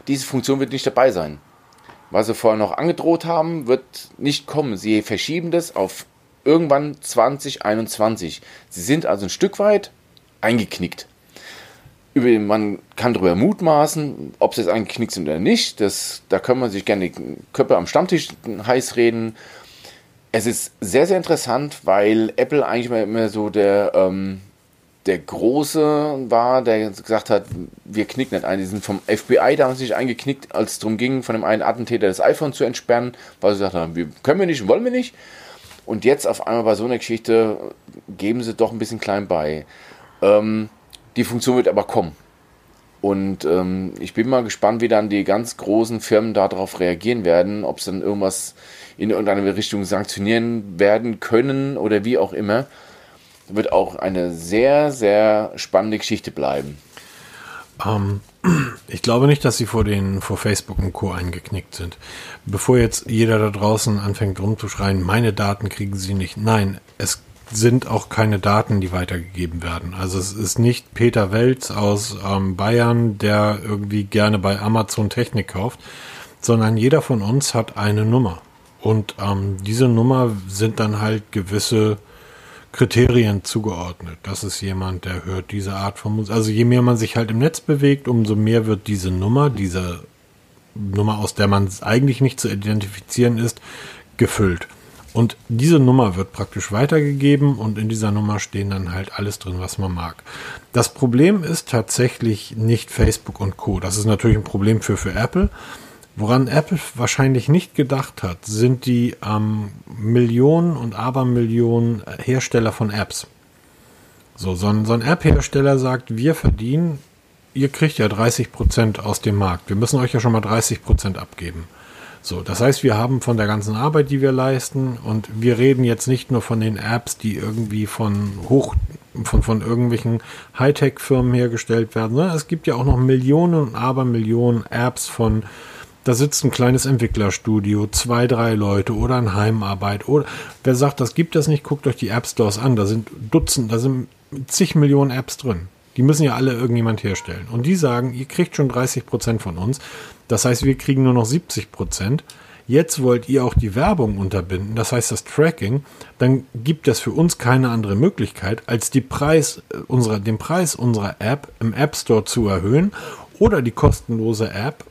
Diese Funktion wird nicht dabei sein. was sie vorher noch angedroht haben, wird nicht kommen. Sie verschieben das auf irgendwann 2021. Sie sind also ein Stück weit eingeknickt. Über, man kann darüber mutmaßen, ob sie jetzt eingeknickt sind oder nicht. Das, da kann man sich gerne die Köpfe am Stammtisch heiß reden. Es ist sehr, sehr interessant, weil Apple eigentlich immer so der, ähm, der Große war, der gesagt hat, wir knicken nicht ein. Die sind vom FBI damals nicht eingeknickt, als es darum ging, von dem einen Attentäter das iPhone zu entsperren, weil sie gesagt haben, wir können wir nicht, wollen wir nicht. Und jetzt auf einmal bei so einer Geschichte geben sie doch ein bisschen klein bei. Ähm, die Funktion wird aber kommen. Und ähm, ich bin mal gespannt, wie dann die ganz großen Firmen darauf reagieren werden, ob sie dann irgendwas in irgendeine Richtung sanktionieren werden können oder wie auch immer. Wird auch eine sehr, sehr spannende Geschichte bleiben. Ähm, ich glaube nicht, dass sie vor den vor Facebook und Co. eingeknickt sind. Bevor jetzt jeder da draußen anfängt rumzuschreien, meine Daten kriegen sie nicht. Nein, es sind auch keine Daten, die weitergegeben werden. Also es ist nicht Peter Welz aus ähm, Bayern, der irgendwie gerne bei Amazon Technik kauft, sondern jeder von uns hat eine Nummer. Und ähm, diese Nummer sind dann halt gewisse Kriterien zugeordnet. Das ist jemand, der hört diese Art von Musik. Also je mehr man sich halt im Netz bewegt, umso mehr wird diese Nummer, diese Nummer, aus der man eigentlich nicht zu identifizieren ist, gefüllt. Und diese Nummer wird praktisch weitergegeben und in dieser Nummer stehen dann halt alles drin, was man mag. Das Problem ist tatsächlich nicht Facebook und Co. Das ist natürlich ein Problem für, für Apple. Woran Apple wahrscheinlich nicht gedacht hat, sind die ähm, Millionen und Abermillionen Hersteller von Apps. So, so ein, so ein App-Hersteller sagt, wir verdienen, ihr kriegt ja 30% aus dem Markt. Wir müssen euch ja schon mal 30% abgeben. So, das heißt, wir haben von der ganzen Arbeit, die wir leisten, und wir reden jetzt nicht nur von den Apps, die irgendwie von hoch, von, von irgendwelchen Hightech-Firmen hergestellt werden, sondern es gibt ja auch noch Millionen und Abermillionen Apps von da sitzt ein kleines Entwicklerstudio, zwei, drei Leute oder ein Heimarbeit. Oder wer sagt, das gibt es nicht, guckt euch die App Stores an. Da sind Dutzend, da sind zig Millionen Apps drin. Die müssen ja alle irgendjemand herstellen. Und die sagen, ihr kriegt schon 30 Prozent von uns. Das heißt, wir kriegen nur noch 70 Prozent. Jetzt wollt ihr auch die Werbung unterbinden, das heißt das Tracking, dann gibt es für uns keine andere Möglichkeit, als die Preis äh, unserer, den Preis unserer App im App Store zu erhöhen oder die kostenlose App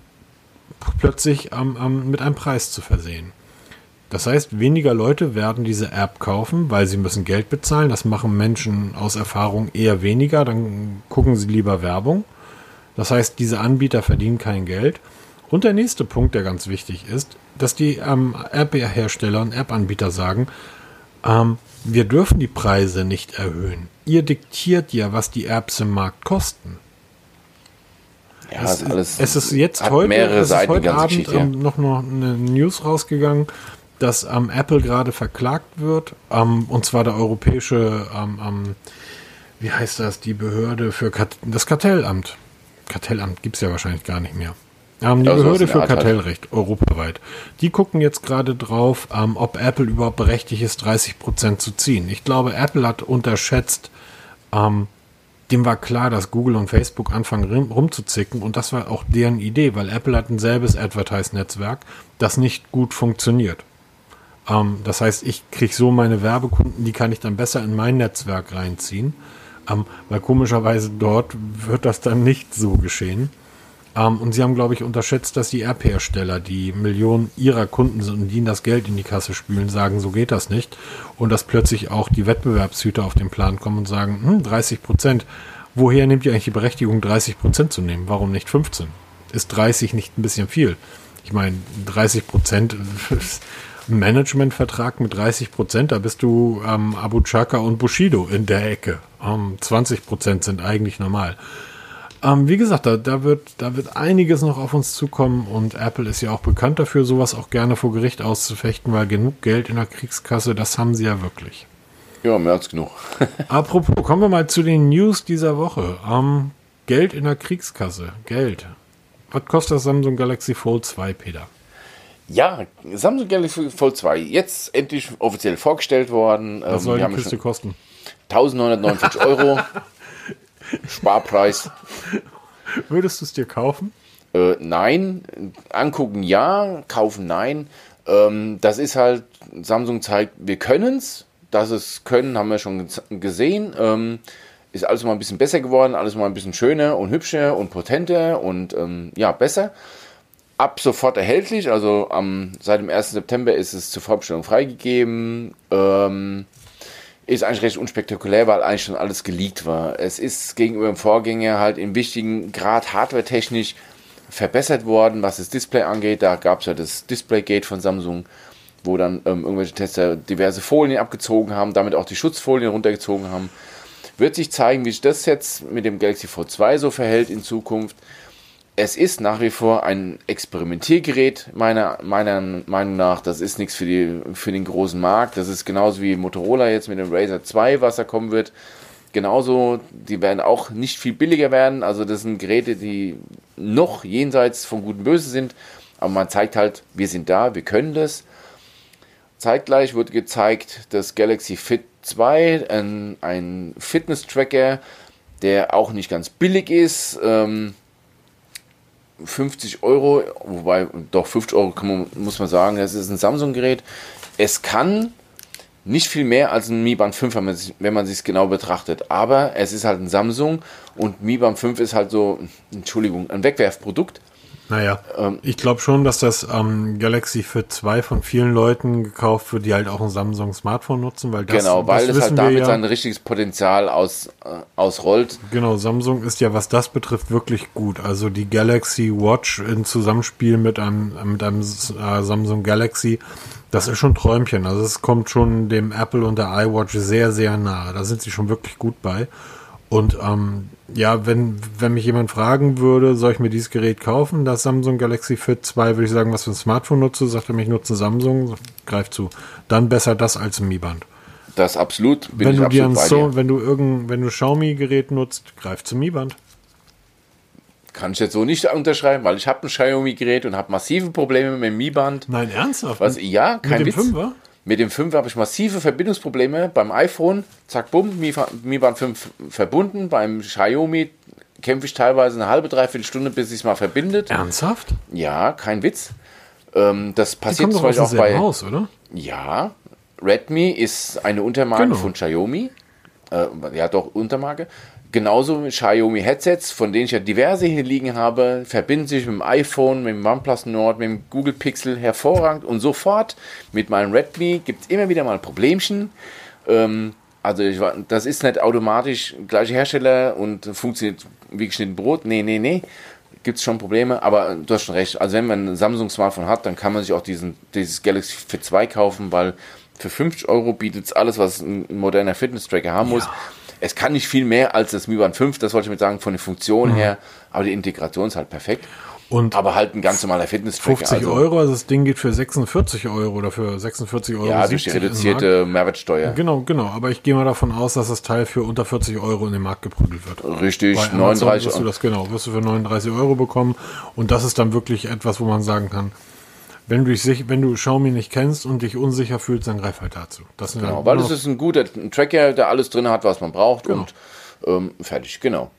plötzlich ähm, ähm, mit einem Preis zu versehen. Das heißt, weniger Leute werden diese App kaufen, weil sie müssen Geld bezahlen. Das machen Menschen aus Erfahrung eher weniger. Dann gucken sie lieber Werbung. Das heißt, diese Anbieter verdienen kein Geld. Und der nächste Punkt, der ganz wichtig ist, dass die ähm, App-Hersteller und App-Anbieter sagen, ähm, wir dürfen die Preise nicht erhöhen. Ihr diktiert ja, was die Apps im Markt kosten. Ja, es, alles es ist jetzt heute, es ist heute Abend ähm, noch, noch eine News rausgegangen, dass ähm, Apple gerade verklagt wird, ähm, und zwar der europäische, ähm, ähm, wie heißt das, die Behörde für Kat das Kartellamt. Kartellamt gibt es ja wahrscheinlich gar nicht mehr. Ähm, die also Behörde für Kartellrecht halt. europaweit. Die gucken jetzt gerade drauf, ähm, ob Apple überhaupt berechtigt ist, 30% zu ziehen. Ich glaube, Apple hat unterschätzt, ähm, dem war klar, dass Google und Facebook anfangen rumzuzicken und das war auch deren Idee, weil Apple hat ein selbes Advertise-Netzwerk, das nicht gut funktioniert. Ähm, das heißt, ich kriege so meine Werbekunden, die kann ich dann besser in mein Netzwerk reinziehen, ähm, weil komischerweise dort wird das dann nicht so geschehen. Ähm, und sie haben, glaube ich, unterschätzt, dass die App-Hersteller, die Millionen ihrer Kunden sind und ihnen das Geld in die Kasse spülen, sagen, so geht das nicht. Und dass plötzlich auch die Wettbewerbshüter auf den Plan kommen und sagen, hm, 30 Prozent, woher nehmt ihr eigentlich die Berechtigung, 30 Prozent zu nehmen? Warum nicht 15? Ist 30 nicht ein bisschen viel? Ich meine, 30 Prozent Managementvertrag mit 30 Prozent, da bist du ähm, Abu Chaka und Bushido in der Ecke. Ähm, 20 Prozent sind eigentlich normal. Ähm, wie gesagt, da, da, wird, da wird einiges noch auf uns zukommen und Apple ist ja auch bekannt dafür, sowas auch gerne vor Gericht auszufechten, weil genug Geld in der Kriegskasse, das haben sie ja wirklich. Ja, mehr als genug. Apropos, kommen wir mal zu den News dieser Woche. Ähm, Geld in der Kriegskasse. Geld. Was kostet das Samsung Galaxy Fold 2, Peter? Ja, Samsung Galaxy Fold 2, jetzt endlich offiziell vorgestellt worden. Was ähm, soll die Kiste kosten? 1949 Euro. Sparpreis. Würdest du es dir kaufen? Äh, nein, angucken ja, kaufen nein. Ähm, das ist halt, Samsung zeigt, wir können es. Dass es können, haben wir schon gesehen. Ähm, ist alles mal ein bisschen besser geworden, alles mal ein bisschen schöner und hübscher und potenter und ähm, ja, besser. Ab sofort erhältlich, also am, seit dem 1. September ist es zur Vorbestellung freigegeben. Ähm, ist eigentlich recht unspektakulär, weil eigentlich schon alles geleakt war. Es ist gegenüber dem Vorgänger halt in wichtigen Grad hardware-technisch verbessert worden, was das Display angeht. Da gab es ja das Displaygate von Samsung, wo dann ähm, irgendwelche Tester diverse Folien abgezogen haben, damit auch die Schutzfolien runtergezogen haben. Wird sich zeigen, wie sich das jetzt mit dem Galaxy V2 so verhält in Zukunft. Es ist nach wie vor ein Experimentiergerät, meiner, meiner Meinung nach. Das ist nichts für, die, für den großen Markt. Das ist genauso wie Motorola jetzt mit dem Razer 2, was da kommen wird. Genauso, die werden auch nicht viel billiger werden. Also das sind Geräte, die noch jenseits von Gut und Böse sind. Aber man zeigt halt, wir sind da, wir können das. Zeitgleich wurde gezeigt, das Galaxy Fit 2, ein, ein Fitness-Tracker, der auch nicht ganz billig ist. Ähm, 50 Euro, wobei doch 50 Euro man, muss man sagen, das ist ein Samsung-Gerät. Es kann nicht viel mehr als ein Mi Band 5, wenn man, sich, wenn man sich genau betrachtet. Aber es ist halt ein Samsung und Mi Band 5 ist halt so, Entschuldigung, ein Wegwerfprodukt. Naja, ähm, ich glaube schon, dass das ähm, Galaxy Fit 2 von vielen Leuten gekauft wird, die halt auch ein Samsung Smartphone nutzen, weil das Genau, weil das es halt damit ja, sein richtiges Potenzial aus, äh, ausrollt. Genau, Samsung ist ja, was das betrifft, wirklich gut. Also die Galaxy Watch in Zusammenspiel mit einem, mit einem äh, Samsung Galaxy das ist schon Träumchen. Also es kommt schon dem Apple und der iWatch sehr, sehr nahe. Da sind sie schon wirklich gut bei. Und ähm, ja, wenn, wenn mich jemand fragen würde, soll ich mir dieses Gerät kaufen, das Samsung Galaxy Fit 2, würde ich sagen, was für ein Smartphone nutze, sagt er mich, nutze Samsung, greift zu. Dann besser das als ein Mi Band. Das absolut. wenn du dir ein so, wenn du irgendein, wenn du Xiaomi-Gerät nutzt, greif zum Mi Band. Kann ich jetzt so nicht unterschreiben, weil ich habe ein Xiaomi-Gerät und habe massive Probleme mit dem Mi-Band. Nein, ernsthaft? Was, ja, kein mit dem Witz. 5er? Mit dem 5 habe ich massive Verbindungsprobleme. Beim iPhone, zack, bumm, Mi Band 5 verbunden. Beim Xiaomi kämpfe ich teilweise eine halbe, dreiviertel Stunde, bis es mal verbindet. Ernsthaft? Ja, kein Witz. Ähm, das passiert zum Beispiel auch bei. Haus, oder? Ja, Redmi ist eine Untermarke genau. von Xiaomi. Äh, ja, doch, Untermarke. Genauso Xiaomi Headsets, von denen ich ja diverse hier liegen habe, verbinden sich mit dem iPhone, mit dem OnePlus Nord, mit dem Google Pixel hervorragend und sofort mit meinem Redmi gibt es immer wieder mal Problemchen. Ähm, also ich, das ist nicht automatisch gleiche Hersteller und funktioniert wie geschnitten Brot. Nee, nee, nee. Gibt es schon Probleme, aber du hast schon recht. Also wenn man ein Samsung Smartphone hat, dann kann man sich auch diesen, dieses Galaxy Fit 2 kaufen, weil für 50 Euro bietet es alles, was ein moderner Fitness-Tracker haben ja. Es kann nicht viel mehr als das Mi Band 5, das wollte ich mit sagen, von der Funktion mhm. her, aber die Integration ist halt perfekt. Und aber halt ein ganz normaler Fitness-Tracker. 50 also, Euro, also das Ding geht für 46 Euro oder für 46 Euro. Ja, durch die reduzierte Mehrwertsteuer. Genau, genau. Aber ich gehe mal davon aus, dass das Teil für unter 40 Euro in den Markt geprügelt wird. Richtig, Bei 39 wirst du das genau, wirst du für 39 Euro bekommen. Und das ist dann wirklich etwas, wo man sagen kann, wenn du, dich, wenn du Xiaomi nicht kennst und dich unsicher fühlst, dann greif halt dazu. Das genau, weil es ist ein guter Tracker, der alles drin hat, was man braucht genau. und ähm, fertig, genau.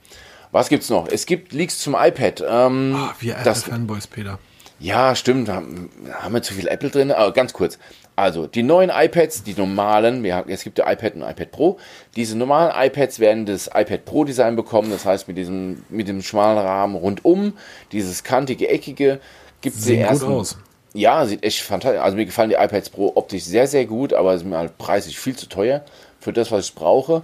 Was gibt's noch? Es gibt Leaks zum iPad. Ähm, oh, wir Apple-Fanboys, Peter. Ja, stimmt. Haben, haben wir zu viel Apple drin? Aber ganz kurz. Also, die neuen iPads, die normalen, wir haben, es gibt ja iPad und iPad Pro. Diese normalen iPads werden das iPad Pro Design bekommen. Das heißt, mit diesem, mit dem schmalen Rahmen rundum, dieses kantige, eckige, gibt es die ersten. Gut aus. Ja, sieht echt fantastisch. Also mir gefallen die iPads Pro optisch sehr, sehr gut, aber mir halt preislich viel zu teuer für das, was ich brauche.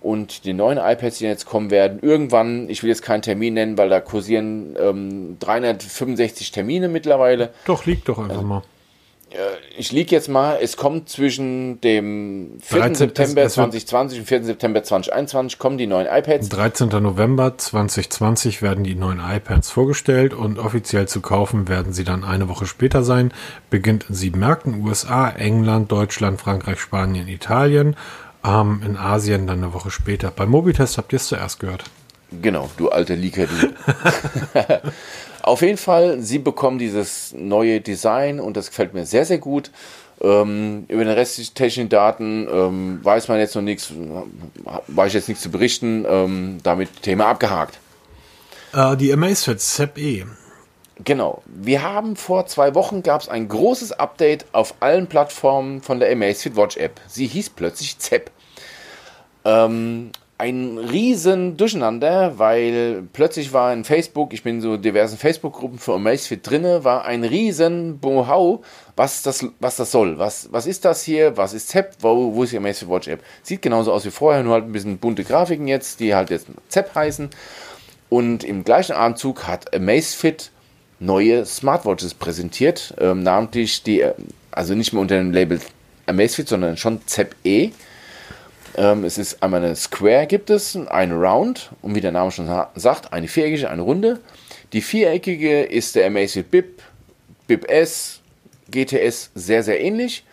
Und die neuen iPads, die jetzt kommen werden, irgendwann, ich will jetzt keinen Termin nennen, weil da kursieren ähm, 365 Termine mittlerweile. Doch, liegt doch einfach also, mal. Ich liege jetzt mal, es kommt zwischen dem 4. 13, September es, es 2020 und 4. September 2021 kommen die neuen iPads. 13. November 2020 werden die neuen iPads vorgestellt und offiziell zu kaufen werden sie dann eine Woche später sein. Beginnt in sieben Märkten, USA, England, Deutschland, Frankreich, Spanien, Italien. Ähm, in Asien dann eine Woche später. Beim Mobitest habt ihr es zuerst gehört. Genau, du alter Leaker, du. Auf jeden Fall, sie bekommen dieses neue Design und das gefällt mir sehr, sehr gut. Ähm, über den restlichen technischen Daten ähm, weiß man jetzt noch nichts, weiß ich jetzt nichts zu berichten. Ähm, damit Thema abgehakt. Äh, die Amazfit ZEP E. Genau. Wir haben vor zwei Wochen gab es ein großes Update auf allen Plattformen von der Amazfit Watch App. Sie hieß plötzlich ZEP. Ähm, ein riesen Durcheinander, weil plötzlich war in Facebook, ich bin in so diversen Facebook-Gruppen für Amazfit drinne, war ein riesen Bohau, was das, was das soll. Was, was ist das hier? Was ist ZEP? Wo, wo ist die Amazfit Watch App? Sieht genauso aus wie vorher, nur halt ein bisschen bunte Grafiken jetzt, die halt jetzt ZEP heißen. Und im gleichen Abendzug hat Amazfit neue Smartwatches präsentiert, ähm, namentlich die, also nicht mehr unter dem Label Amazfit, sondern schon ZEP E ähm, es ist einmal eine Square gibt es, eine Round und wie der Name schon sagt, eine viereckige, eine runde. Die viereckige ist der Amazfit Bip, Bip S, GTS sehr, sehr ähnlich.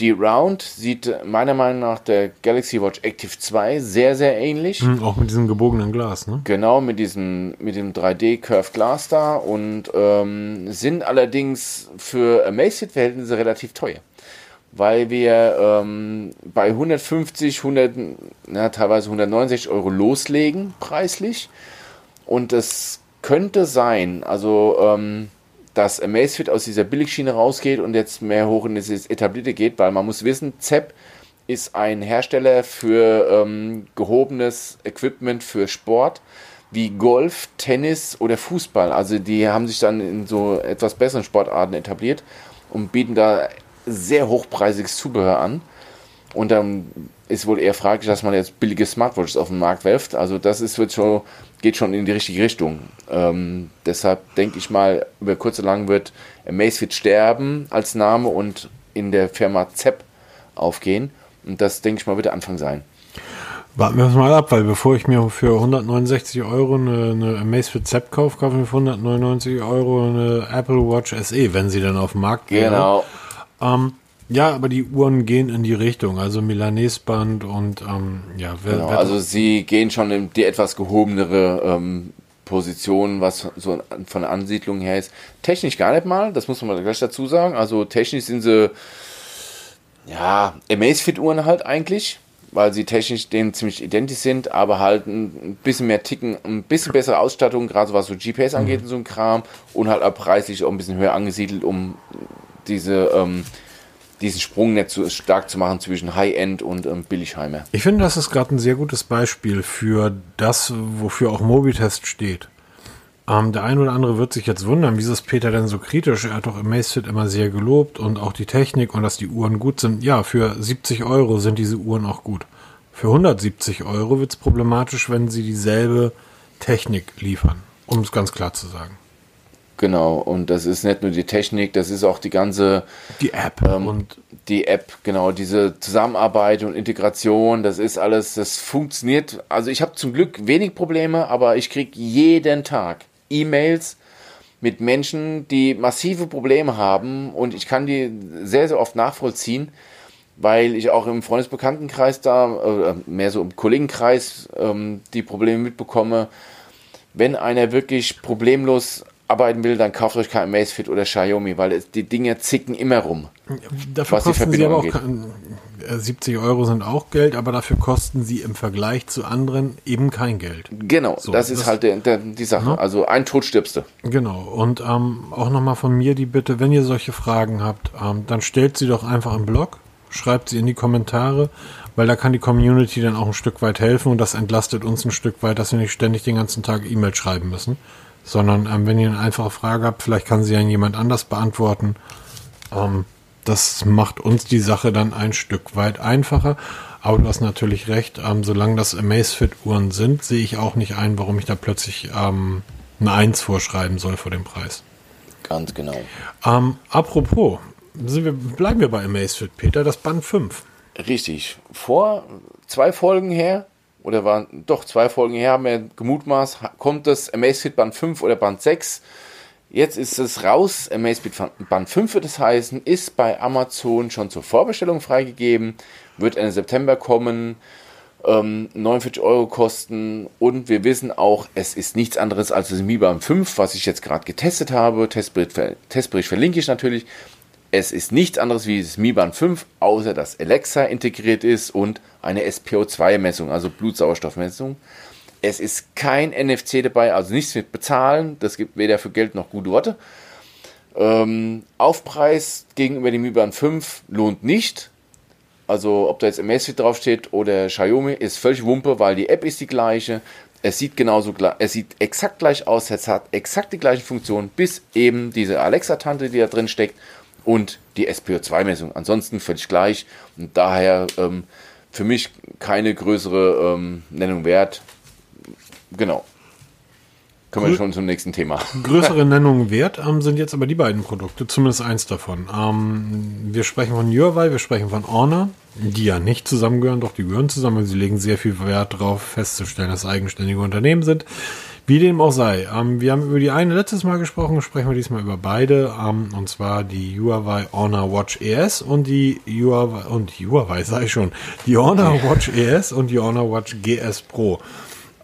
Die Round sieht meiner Meinung nach der Galaxy Watch Active 2 sehr, sehr ähnlich. Mhm, auch mit diesem gebogenen Glas, ne? Genau, mit diesem mit dem 3D Curved Glass da und ähm, sind allerdings für Amazfit-Verhältnisse relativ teuer weil wir ähm, bei 150, 100, na, teilweise 169 Euro loslegen, preislich. Und es könnte sein, also ähm, dass Amazfit aus dieser Billigschiene rausgeht und jetzt mehr hoch in das Etablierte geht, weil man muss wissen, ZEP ist ein Hersteller für ähm, gehobenes Equipment für Sport wie Golf, Tennis oder Fußball. Also die haben sich dann in so etwas besseren Sportarten etabliert und bieten da sehr hochpreisiges Zubehör an. Und dann ist wohl eher fraglich, dass man jetzt billige Smartwatches auf den Markt werft. Also das ist, wird schon, geht schon in die richtige Richtung. Ähm, deshalb denke ich mal, über kurz oder lang wird Amazfit sterben als Name und in der Firma ZEP aufgehen. Und das, denke ich mal, wird der Anfang sein. Warten wir es mal ab, weil bevor ich mir für 169 Euro eine, eine Amazfit ZEP kaufe, kaufe ich mir für 199 Euro eine Apple Watch SE, wenn sie dann auf dem Markt geht. Genau. Ähm, ja, aber die Uhren gehen in die Richtung, also Milanesband und ähm, ja. Wer, genau, wer also sie gehen schon in die etwas gehobenere ähm, Position, was so von der Ansiedlung her ist. Technisch gar nicht mal, das muss man gleich dazu sagen. Also technisch sind sie ja Amazfit-Uhren halt eigentlich, weil sie technisch denen ziemlich identisch sind, aber halt ein bisschen mehr Ticken, ein bisschen bessere Ausstattung, gerade was so GPS angeht mhm. und so ein Kram und halt auch preislich auch ein bisschen höher angesiedelt, um diese, ähm, diesen Sprung nicht so stark zu machen zwischen High-End und ähm, Billigheimer. Ich finde, das ist gerade ein sehr gutes Beispiel für das, wofür auch Mobitest steht. Ähm, der ein oder andere wird sich jetzt wundern, wieso ist Peter denn so kritisch? Er hat doch Amazfit immer sehr gelobt und auch die Technik und dass die Uhren gut sind. Ja, für 70 Euro sind diese Uhren auch gut. Für 170 Euro wird es problematisch, wenn sie dieselbe Technik liefern, um es ganz klar zu sagen. Genau, und das ist nicht nur die Technik, das ist auch die ganze die App ähm, und die App, genau, diese Zusammenarbeit und Integration, das ist alles, das funktioniert. Also ich habe zum Glück wenig Probleme, aber ich kriege jeden Tag E-Mails mit Menschen, die massive Probleme haben und ich kann die sehr, sehr oft nachvollziehen, weil ich auch im Freundesbekanntenkreis da, äh, mehr so im Kollegenkreis, ähm, die Probleme mitbekomme. Wenn einer wirklich problemlos arbeiten will, dann kauft euch kein Amazfit oder Xiaomi, weil die Dinge zicken immer rum. Dafür kosten sie aber auch kein, 70 äh, Euro sind auch Geld, aber dafür kosten sie im Vergleich zu anderen eben kein Geld. Genau, so, das ist das, halt der, der, die Sache. Ne? Also ein Tod stirbst du. Genau. Und ähm, auch nochmal von mir die Bitte, wenn ihr solche Fragen habt, ähm, dann stellt sie doch einfach im Blog, schreibt sie in die Kommentare, weil da kann die Community dann auch ein Stück weit helfen und das entlastet uns ein Stück weit, dass wir nicht ständig den ganzen Tag E-Mail schreiben müssen sondern ähm, wenn ihr eine einfache Frage habt, vielleicht kann sie ja jemand anders beantworten. Ähm, das macht uns die Sache dann ein Stück weit einfacher. Aber du hast natürlich recht, ähm, solange das Amazfit-Uhren sind, sehe ich auch nicht ein, warum ich da plötzlich ähm, eine 1 vorschreiben soll vor dem Preis. Ganz genau. Ähm, apropos, wir, bleiben wir bei Amazfit, Peter, das Band 5. Richtig. Vor zwei Folgen her oder waren doch zwei Folgen her, haben wir gemutmaßt, kommt das Amazfit Band 5 oder Band 6. Jetzt ist es raus. Amazfit Band 5 wird es heißen, ist bei Amazon schon zur Vorbestellung freigegeben, wird Ende September kommen, ähm, 49 Euro kosten und wir wissen auch, es ist nichts anderes als das Mi Band 5, was ich jetzt gerade getestet habe. Testbericht, Testbericht verlinke ich natürlich. Es ist nichts anderes wie das Mi Band 5, außer dass Alexa integriert ist und eine SPO2-Messung, also Blutsauerstoffmessung. Es ist kein NFC dabei, also nichts mit bezahlen. Das gibt weder für Geld noch gute Worte. Ähm, Aufpreis gegenüber dem Mi Band 5 lohnt nicht. Also ob da jetzt Amazfit draufsteht oder Xiaomi, ist völlig Wumpe, weil die App ist die gleiche. Es sieht genauso es sieht exakt gleich aus, es hat exakt die gleichen Funktionen, bis eben diese Alexa-Tante, die da drin steckt und die SPO2-Messung. Ansonsten völlig gleich und daher ähm, für mich keine größere ähm, Nennung wert. Genau. Kommen wir schon zum nächsten Thema. Größere Nennungen wert ähm, sind jetzt aber die beiden Produkte, zumindest eins davon. Ähm, wir sprechen von Huawei, wir sprechen von Honor, die ja nicht zusammengehören, doch die gehören zusammen. Sie legen sehr viel Wert darauf, festzustellen, dass eigenständige Unternehmen sind. Wie dem auch sei. Ähm, wir haben über die eine letztes Mal gesprochen, sprechen wir diesmal über beide. Ähm, und zwar die Huawei Honor Watch ES und die Huawei, und Huawei sei schon, die Honor Watch ES und die Honor Watch GS Pro.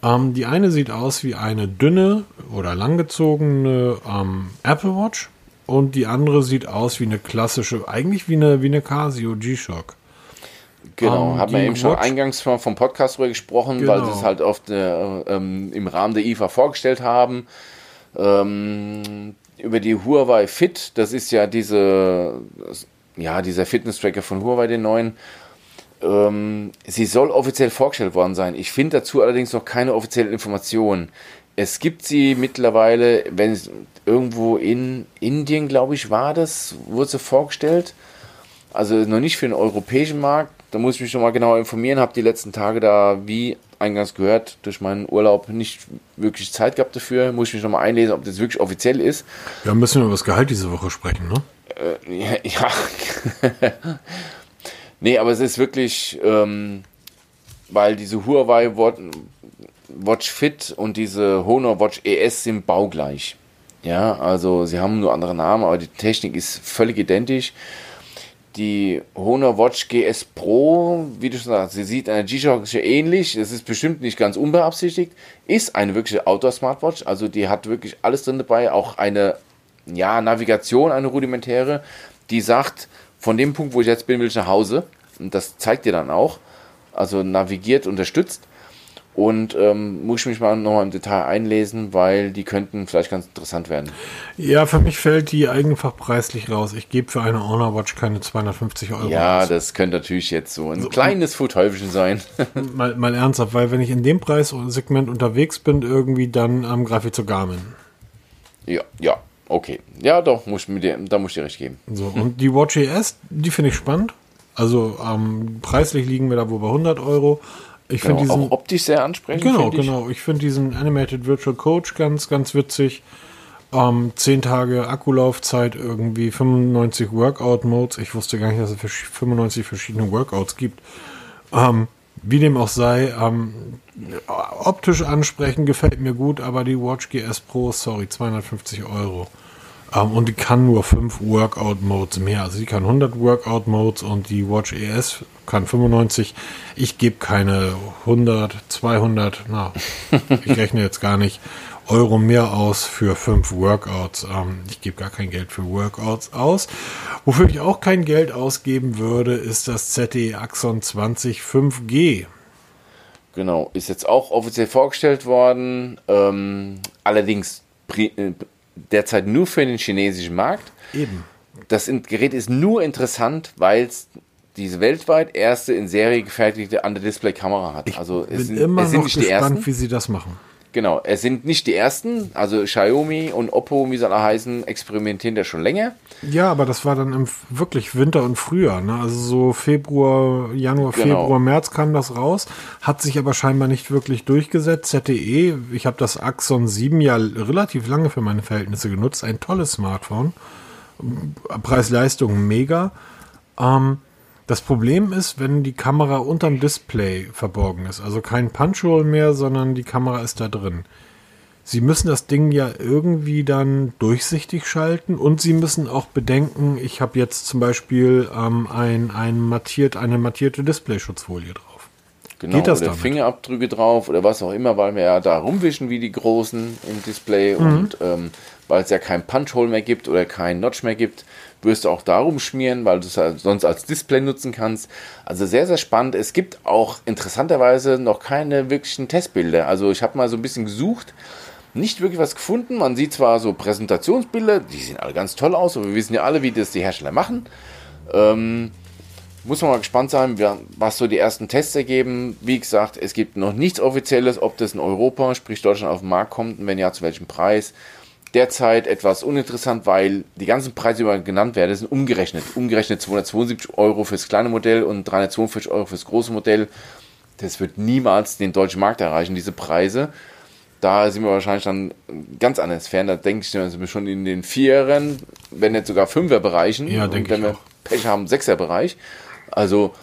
Ähm, die eine sieht aus wie eine dünne oder langgezogene ähm, Apple Watch und die andere sieht aus wie eine klassische, eigentlich wie eine, wie eine Casio G-Shock. Genau, um, haben wir eben schon eingangs vom, vom Podcast drüber gesprochen, genau. weil sie es halt oft äh, ähm, im Rahmen der IFA vorgestellt haben. Ähm, über die Huawei Fit, das ist ja diese, ja, dieser Fitness-Tracker von Huawei, den neuen. Ähm, sie soll offiziell vorgestellt worden sein. Ich finde dazu allerdings noch keine offizielle Information. Es gibt sie mittlerweile, wenn es irgendwo in Indien, glaube ich, war das, wurde sie vorgestellt. Also noch nicht für den europäischen Markt. Da muss ich mich nochmal genau informieren. Habe die letzten Tage da, wie eingangs gehört, durch meinen Urlaub nicht wirklich Zeit gehabt dafür. Muss ich mich nochmal einlesen, ob das wirklich offiziell ist. Wir müssen über das Gehalt diese Woche sprechen, ne? Äh, ja. ja. Nee, aber es ist wirklich, ähm, weil diese Huawei Watch Fit und diese Honor Watch ES sind baugleich. Ja, also sie haben nur andere Namen, aber die Technik ist völlig identisch. Die Honor Watch GS Pro, wie du schon sagst, sie sieht einer G-Shock ähnlich. Es ist bestimmt nicht ganz unbeabsichtigt. Ist eine wirkliche Outdoor-Smartwatch. Also die hat wirklich alles drin dabei. Auch eine ja, Navigation, eine rudimentäre, die sagt, von dem Punkt, wo ich jetzt bin, will ich nach Hause. Und das zeigt dir dann auch. Also navigiert, unterstützt. Und ähm, muss ich mich mal nochmal im Detail einlesen, weil die könnten vielleicht ganz interessant werden. Ja, für mich fällt die einfach preislich raus. Ich gebe für eine Honor Watch keine 250 Euro. Ja, aus. das könnte natürlich jetzt so ein so, kleines Fuhrteufelchen sein. mal, mal ernsthaft, weil wenn ich in dem Preissegment unterwegs bin, irgendwie dann ähm, greife ich zu Garmin. Ja, ja, okay. Ja, doch, muss ich dir, da muss ich dir recht geben. So, und die Watch ES, die finde ich spannend. Also ähm, preislich liegen wir da wohl bei 100 Euro. Ich genau, finde diesen auch optisch sehr ansprechend. Genau, genau. Ich finde diesen Animated Virtual Coach ganz, ganz witzig. Ähm, 10 Tage Akkulaufzeit, irgendwie 95 Workout Modes. Ich wusste gar nicht, dass es 95 verschiedene Workouts gibt. Ähm, wie dem auch sei, ähm, optisch ansprechend gefällt mir gut, aber die Watch GS Pro, sorry, 250 Euro. Um, und die kann nur 5 Workout-Modes mehr. Also die kann 100 Workout-Modes und die Watch ES kann 95. Ich gebe keine 100, 200, na, ich rechne jetzt gar nicht, Euro mehr aus für 5 Workouts. Um, ich gebe gar kein Geld für Workouts aus. Wofür ich auch kein Geld ausgeben würde, ist das ZTE Axon 20 5G. Genau, ist jetzt auch offiziell vorgestellt worden. Ähm, allerdings äh, derzeit nur für den chinesischen Markt. Eben. Das Gerät ist nur interessant, weil es diese weltweit erste in Serie gefertigte Under-Display-Kamera hat. Ich also es sind, immer es sind noch nicht gespannt, die ersten. wie sie das machen. Genau, es sind nicht die ersten, also Xiaomi und Oppo, wie sie alle heißen, experimentieren da schon länger. Ja, aber das war dann im wirklich Winter und Frühjahr, ne? Also so Februar, Januar, genau. Februar, März kam das raus, hat sich aber scheinbar nicht wirklich durchgesetzt. ZTE, ich habe das Axon 7 ja relativ lange für meine Verhältnisse genutzt, ein tolles Smartphone. Preis-Leistung mega. Ähm, das Problem ist, wenn die Kamera unterm Display verborgen ist, also kein Punch-Hole mehr, sondern die Kamera ist da drin. Sie müssen das Ding ja irgendwie dann durchsichtig schalten und Sie müssen auch bedenken, ich habe jetzt zum Beispiel ähm, ein, ein mattiert, eine mattierte Displayschutzfolie drauf. Genau, Geht das oder damit? Fingerabdrücke drauf oder was auch immer, weil wir ja da rumwischen wie die Großen im Display mhm. und ähm, weil es ja kein Punch-Hole mehr gibt oder kein Notch mehr gibt, wirst du auch darum schmieren, weil du es sonst als Display nutzen kannst. Also sehr, sehr spannend. Es gibt auch interessanterweise noch keine wirklichen Testbilder. Also ich habe mal so ein bisschen gesucht, nicht wirklich was gefunden. Man sieht zwar so Präsentationsbilder, die sehen alle ganz toll aus, aber wir wissen ja alle, wie das die Hersteller machen. Ähm, muss man mal gespannt sein, was so die ersten Tests ergeben. Wie gesagt, es gibt noch nichts Offizielles, ob das in Europa, sprich Deutschland, auf den Markt kommt und wenn ja, zu welchem Preis. Derzeit etwas uninteressant, weil die ganzen Preise, die genannt werden, sind umgerechnet. Umgerechnet 272 Euro fürs kleine Modell und 342 Euro fürs große Modell. Das wird niemals den deutschen Markt erreichen, diese Preise. Da sind wir wahrscheinlich dann ganz anders fern. Da denke ich, sind wir schon in den Vierern, wenn nicht sogar Fünfer Bereichen. Ja, denke wenn ich wir auch. Pech haben, Sechser Bereich. Also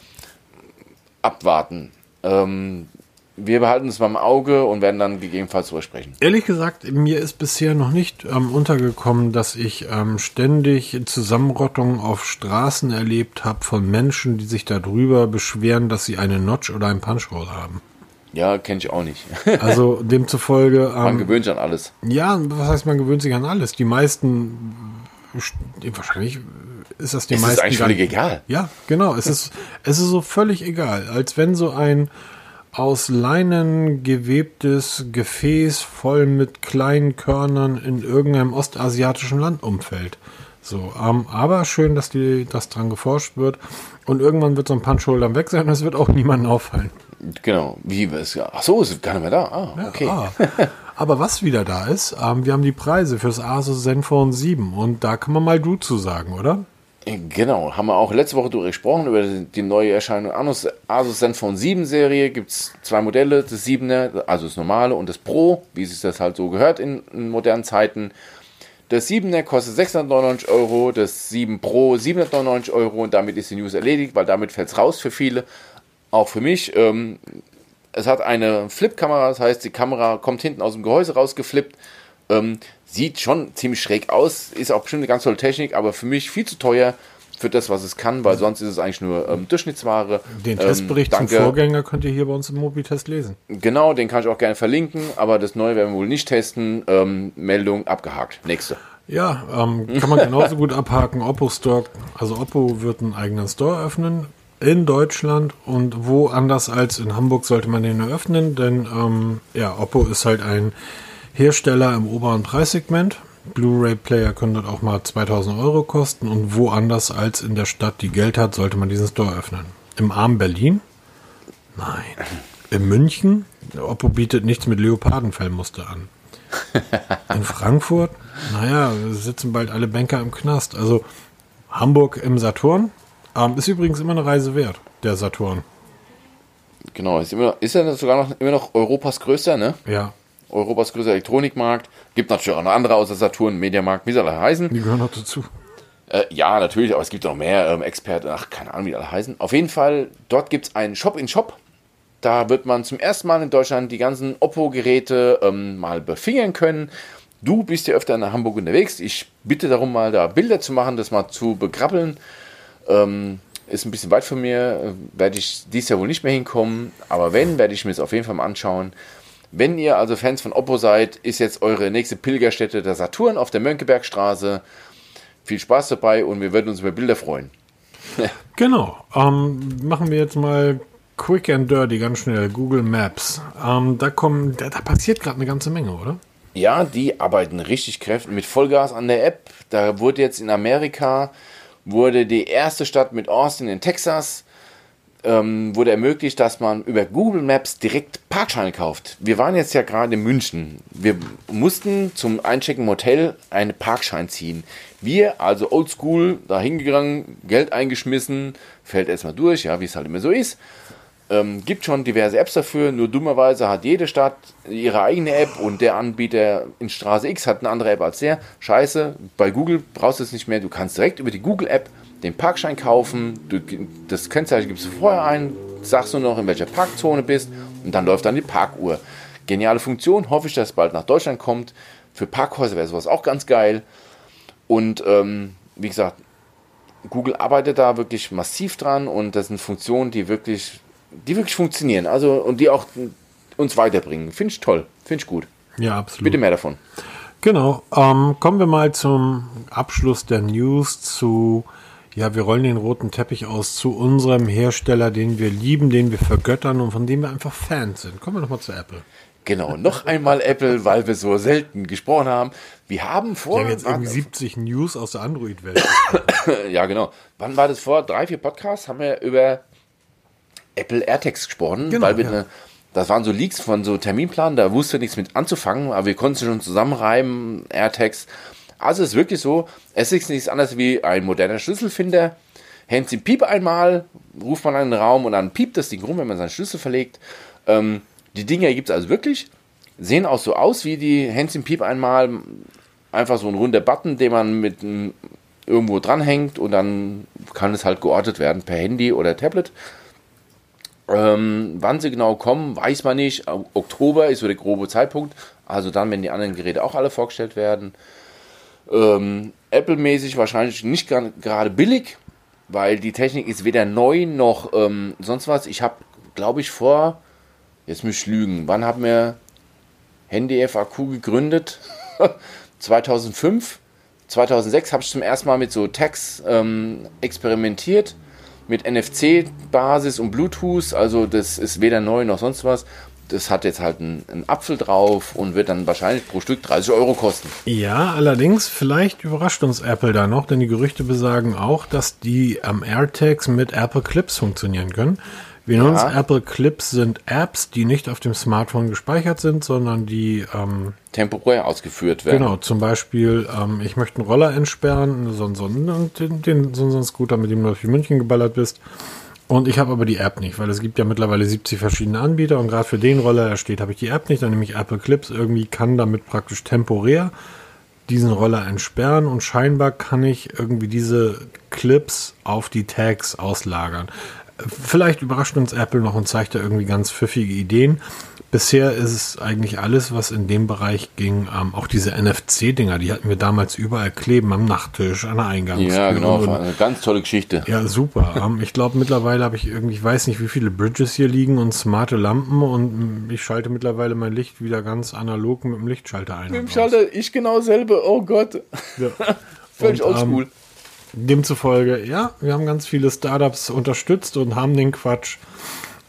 abwarten. Ähm, wir behalten es beim Auge und werden dann gegebenenfalls drüber sprechen. Ehrlich gesagt, mir ist bisher noch nicht ähm, untergekommen, dass ich ähm, ständig Zusammenrottungen auf Straßen erlebt habe von Menschen, die sich darüber beschweren, dass sie eine Notch oder ein Punchhole haben. Ja, kenne ich auch nicht. Also demzufolge. Man Ähm, gewöhnt sich an alles. ja, was heißt, man gewöhnt sich an alles. Die meisten, wahrscheinlich ist das die Es ist meisten. eigentlich gar völlig egal. Ja, genau. Es ist, es ist so völlig egal. Als wenn so ein aus Leinen gewebtes Gefäß voll mit kleinen Körnern in irgendeinem ostasiatischen Land umfällt. So, ähm, aber schön, dass die, dass dran geforscht wird. Und irgendwann wird so ein Punch-Hole dann weg sein und es wird auch niemandem auffallen. Genau. Wie es Ach so, ist gar nicht mehr da. Ah, okay. Ah, aber was wieder da ist, ähm, wir haben die Preise fürs Asus Zenfone 7 und da kann man mal du zu sagen, oder? Genau, haben wir auch letzte Woche darüber gesprochen, über die neue Erscheinung Asus, Asus Zenfone 7 Serie. Gibt es zwei Modelle, das 7er, also das normale und das Pro, wie sich das halt so gehört in, in modernen Zeiten. Das 7er kostet 699 Euro, das 7 Pro 799 Euro und damit ist die News erledigt, weil damit fällt es raus für viele, auch für mich. Ähm, es hat eine Flip-Kamera, das heißt, die Kamera kommt hinten aus dem Gehäuse rausgeflippt. Ähm, sieht schon ziemlich schräg aus, ist auch bestimmt eine ganz tolle Technik, aber für mich viel zu teuer für das, was es kann, weil sonst ist es eigentlich nur ähm, Durchschnittsware. Den Ähm, Testbericht danke. zum Vorgänger könnt ihr hier bei uns im Mobitest lesen. Genau, den kann ich auch gerne verlinken, aber das neue werden wir wohl nicht testen. Ähm, Meldung abgehakt. Nächste. Ja, ähm, kann man genauso gut abhaken. Oppo Store, also Oppo wird einen eigenen Store öffnen in Deutschland und woanders als in Hamburg sollte man den eröffnen, denn ähm, ja, Oppo ist halt ein Hersteller im oberen Preissegment. Blu-ray-Player können dort auch mal 2000 Euro kosten und woanders als in der Stadt, die Geld hat, sollte man diesen Store öffnen. Im armen Berlin? Nein. In München? Oppo bietet nichts mit Leopardenfellmuster an. In Frankfurt? Naja, sitzen bald alle Banker im Knast. Also Hamburg im Saturn. Ähm, ist übrigens immer eine Reise wert, der Saturn. Genau, ist, immer, ist ja sogar noch, immer noch Europas größter, ne? Ja, Europas größter Elektronikmarkt. Gibt natürlich auch noch andere außer Saturn, Mediamarkt, wie soll er heißen. die gehören noch dazu. Äh, ja, natürlich, aber es gibt noch mehr ähm, Experten, ach, keine Ahnung, wie die alle heißen. Auf jeden Fall, dort gibt es einen Shop in Shop. Da wird man zum ersten Mal in Deutschland die ganzen Oppo-Geräte ähm, mal befingern können. Du bist ja öfter in Hamburg unterwegs. Ich bitte darum, mal da Bilder zu machen, das mal zu begrabbeln. Ähm, ist ein bisschen weit von mir, äh, werde ich dies Jahr wohl nicht mehr hinkommen. Aber wenn, werde ich mir das auf jeden Fall mal anschauen. Wenn ihr also Fans von Oppo seid, ist jetzt eure nächste Pilgerstätte der Saturn auf der Mönckebergstraße. Viel Spaß dabei und wir würden uns über Bilder freuen. Genau. Ähm, machen wir jetzt mal quick and dirty, ganz schnell. Google Maps. Ähm, da kommen, da, da passiert gerade eine ganze Menge, oder? Ja, die arbeiten richtig kräftig mit Vollgas an der App. Da wurde jetzt in Amerika wurde die erste Stadt mit Austin in Texas ähm, wurde ermöglicht, dass man über Google Maps direkt Parkscheine kauft. Wir waren jetzt ja gerade in München. Wir mussten zum Einchecken im Hotel einen Parkschein ziehen. Wir, also oldschool, da hingegangen, Geld eingeschmissen, fällt erstmal durch, ja, wie es halt immer so ist. Ähm, gibt schon diverse Apps dafür, nur dummerweise hat jede Stadt ihre eigene App und der Anbieter in Straße X hat eine andere App als der. Scheiße, bei Google brauchst du es nicht mehr. Du kannst direkt über die Google App den Parkschein kaufen. Du, das Kennzeichen gibst du vorher ein, sagst du noch, in welcher Parkzone bist und dann läuft dann die Parkuhr. Geniale Funktion, hoffe ich, dass es bald nach Deutschland kommt. Für Parkhäuser wäre sowas auch ganz geil. Und ähm, wie gesagt, Google arbeitet da wirklich massiv dran und das sind Funktionen, die wirklich, die wirklich funktionieren. Also und die auch uns weiterbringen. Finde ich toll. Finde ich gut. Ja, absolut. Bitte mehr davon. Genau. Ähm, kommen wir mal zum Abschluss der News zu, ja, wir rollen den roten Teppich aus zu unserem Hersteller, den wir lieben, den wir vergöttern und von dem wir einfach Fans sind. Kommen wir nochmal zu Apple. Genau, noch einmal Apple, weil wir so selten gesprochen haben. Wir haben vor. Wir haben jetzt irgendwie 70 News aus der Android-Welt. ja, genau. Wann war das vor? Drei, vier Podcasts haben wir über Apple AirTags gesprochen, Genau, weil wir ja. eine, das waren so Leaks von so Terminplanen, da wusste nichts mit anzufangen, aber wir konnten sie schon zusammenreimen, AirTags. Also es ist wirklich so, es ist nichts anderes wie ein moderner Schlüsselfinder. Hängt im Piep einmal, ruft man an den Raum und dann piept das Ding rum, wenn man seinen Schlüssel verlegt. Ähm, die Dinger gibt es also wirklich. Sehen auch so aus wie die Hands im Piep einmal. Einfach so ein runder Button, den man mit irgendwo dranhängt und dann kann es halt geortet werden per Handy oder Tablet. Ähm, wann sie genau kommen, weiß man nicht. Oktober ist so der grobe Zeitpunkt. Also dann, wenn die anderen Geräte auch alle vorgestellt werden. Ähm, Apple-mäßig wahrscheinlich nicht gerade billig, weil die Technik ist weder neu noch ähm, sonst was. Ich habe, glaube ich, vor, jetzt muss ich lügen, wann haben wir Handy FAQ gegründet? 2005, 2006 habe ich zum ersten Mal mit so Tags ähm, experimentiert, mit NFC-Basis und Bluetooth. Also das ist weder neu noch sonst was. Das hat jetzt halt einen, einen Apfel drauf und wird dann wahrscheinlich pro Stück 30 Euro kosten. Ja, allerdings, vielleicht überrascht uns Apple da noch, denn die Gerüchte besagen auch, dass die am AirTags mit Apple Clips funktionieren können. Wir nennen uns Apple Clips sind Apps, die nicht auf dem Smartphone gespeichert sind, sondern die, ähm, Temporär ausgeführt werden. genau, zum Beispiel, ähm, ich möchte einen Roller entsperren, so, so, den, den, so, so einen Scooter, mit dem du durch München geballert bist. Und ich habe aber die App nicht, weil es gibt ja mittlerweile 70 verschiedene Anbieter und gerade für den Roller, der steht, habe ich die App nicht, dann nehme ich Apple Clips, irgendwie kann damit praktisch temporär diesen Roller entsperren und scheinbar kann ich irgendwie diese Clips auf die Tags auslagern. Vielleicht überrascht uns Apple noch und zeigt da irgendwie ganz pfiffige Ideen. Bisher ist es eigentlich alles, was in dem Bereich ging. Ähm, auch diese NFC-Dinger, die hatten wir damals überall kleben, am Nachttisch, an der Eingangstür. Ja, genau. und- eine ganz tolle Geschichte. ja, super. Ähm, ich glaube, mittlerweile habe ich irgendwie, ich weiß nicht, wie viele Bridges hier liegen und smarte Lampen und ich schalte mittlerweile mein Licht wieder ganz analog mit dem Lichtschalter ein. Mit dem. Schalter, ich genau selber. Oh Gott. Ja. Völlig Und, oldschool. Demzufolge, ja, wir haben ganz viele Startups unterstützt und haben den Quatsch,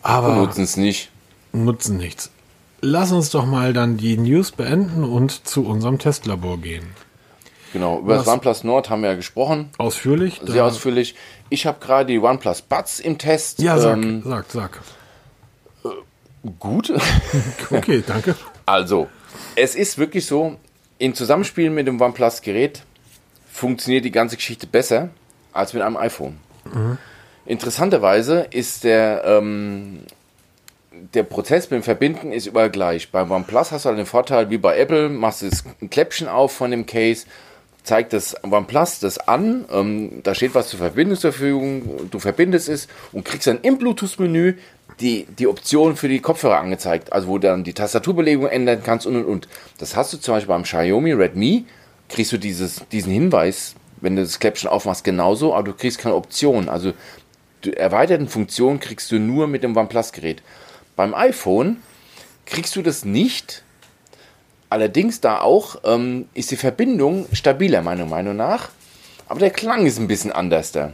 aber Nutzen es nicht. Nutzen nichts. Lass uns doch mal dann die News beenden und zu unserem Testlabor gehen. Genau, über das Was- OnePlus Nord haben wir ja gesprochen. Ausführlich? Sehr ausführlich. Ich habe gerade die OnePlus Buds im Test. Ja, sag, Ähm, sag, sag. gut. Okay, danke. Also, es ist wirklich so, im Zusammenspiel mit dem OnePlus-Gerät funktioniert die ganze Geschichte besser als mit einem iPhone. Interessanterweise ist der, ähm, der Prozess beim Verbinden ist überall gleich. Beim OnePlus hast du halt den Vorteil, wie bei Apple, machst du ein Kläppchen auf von dem Case, zeigt das OnePlus das an, ähm, da steht was zur Verbindung zur Verfügung, du verbindest es und kriegst dann im Bluetooth-Menü die, die Option für die Kopfhörer angezeigt, also wo du dann die Tastaturbelegung ändern kannst und und und. Das hast du zum Beispiel beim Xiaomi Redmi, kriegst du dieses, diesen Hinweis, wenn du das Kläppchen aufmachst, genauso, aber du kriegst keine Option. Also erweiterten Funktionen kriegst du nur mit dem OnePlus-Gerät. Beim iPhone kriegst du das nicht. Allerdings da auch ähm, ist die Verbindung stabiler, meiner Meinung nach. Aber der Klang ist ein bisschen anders da.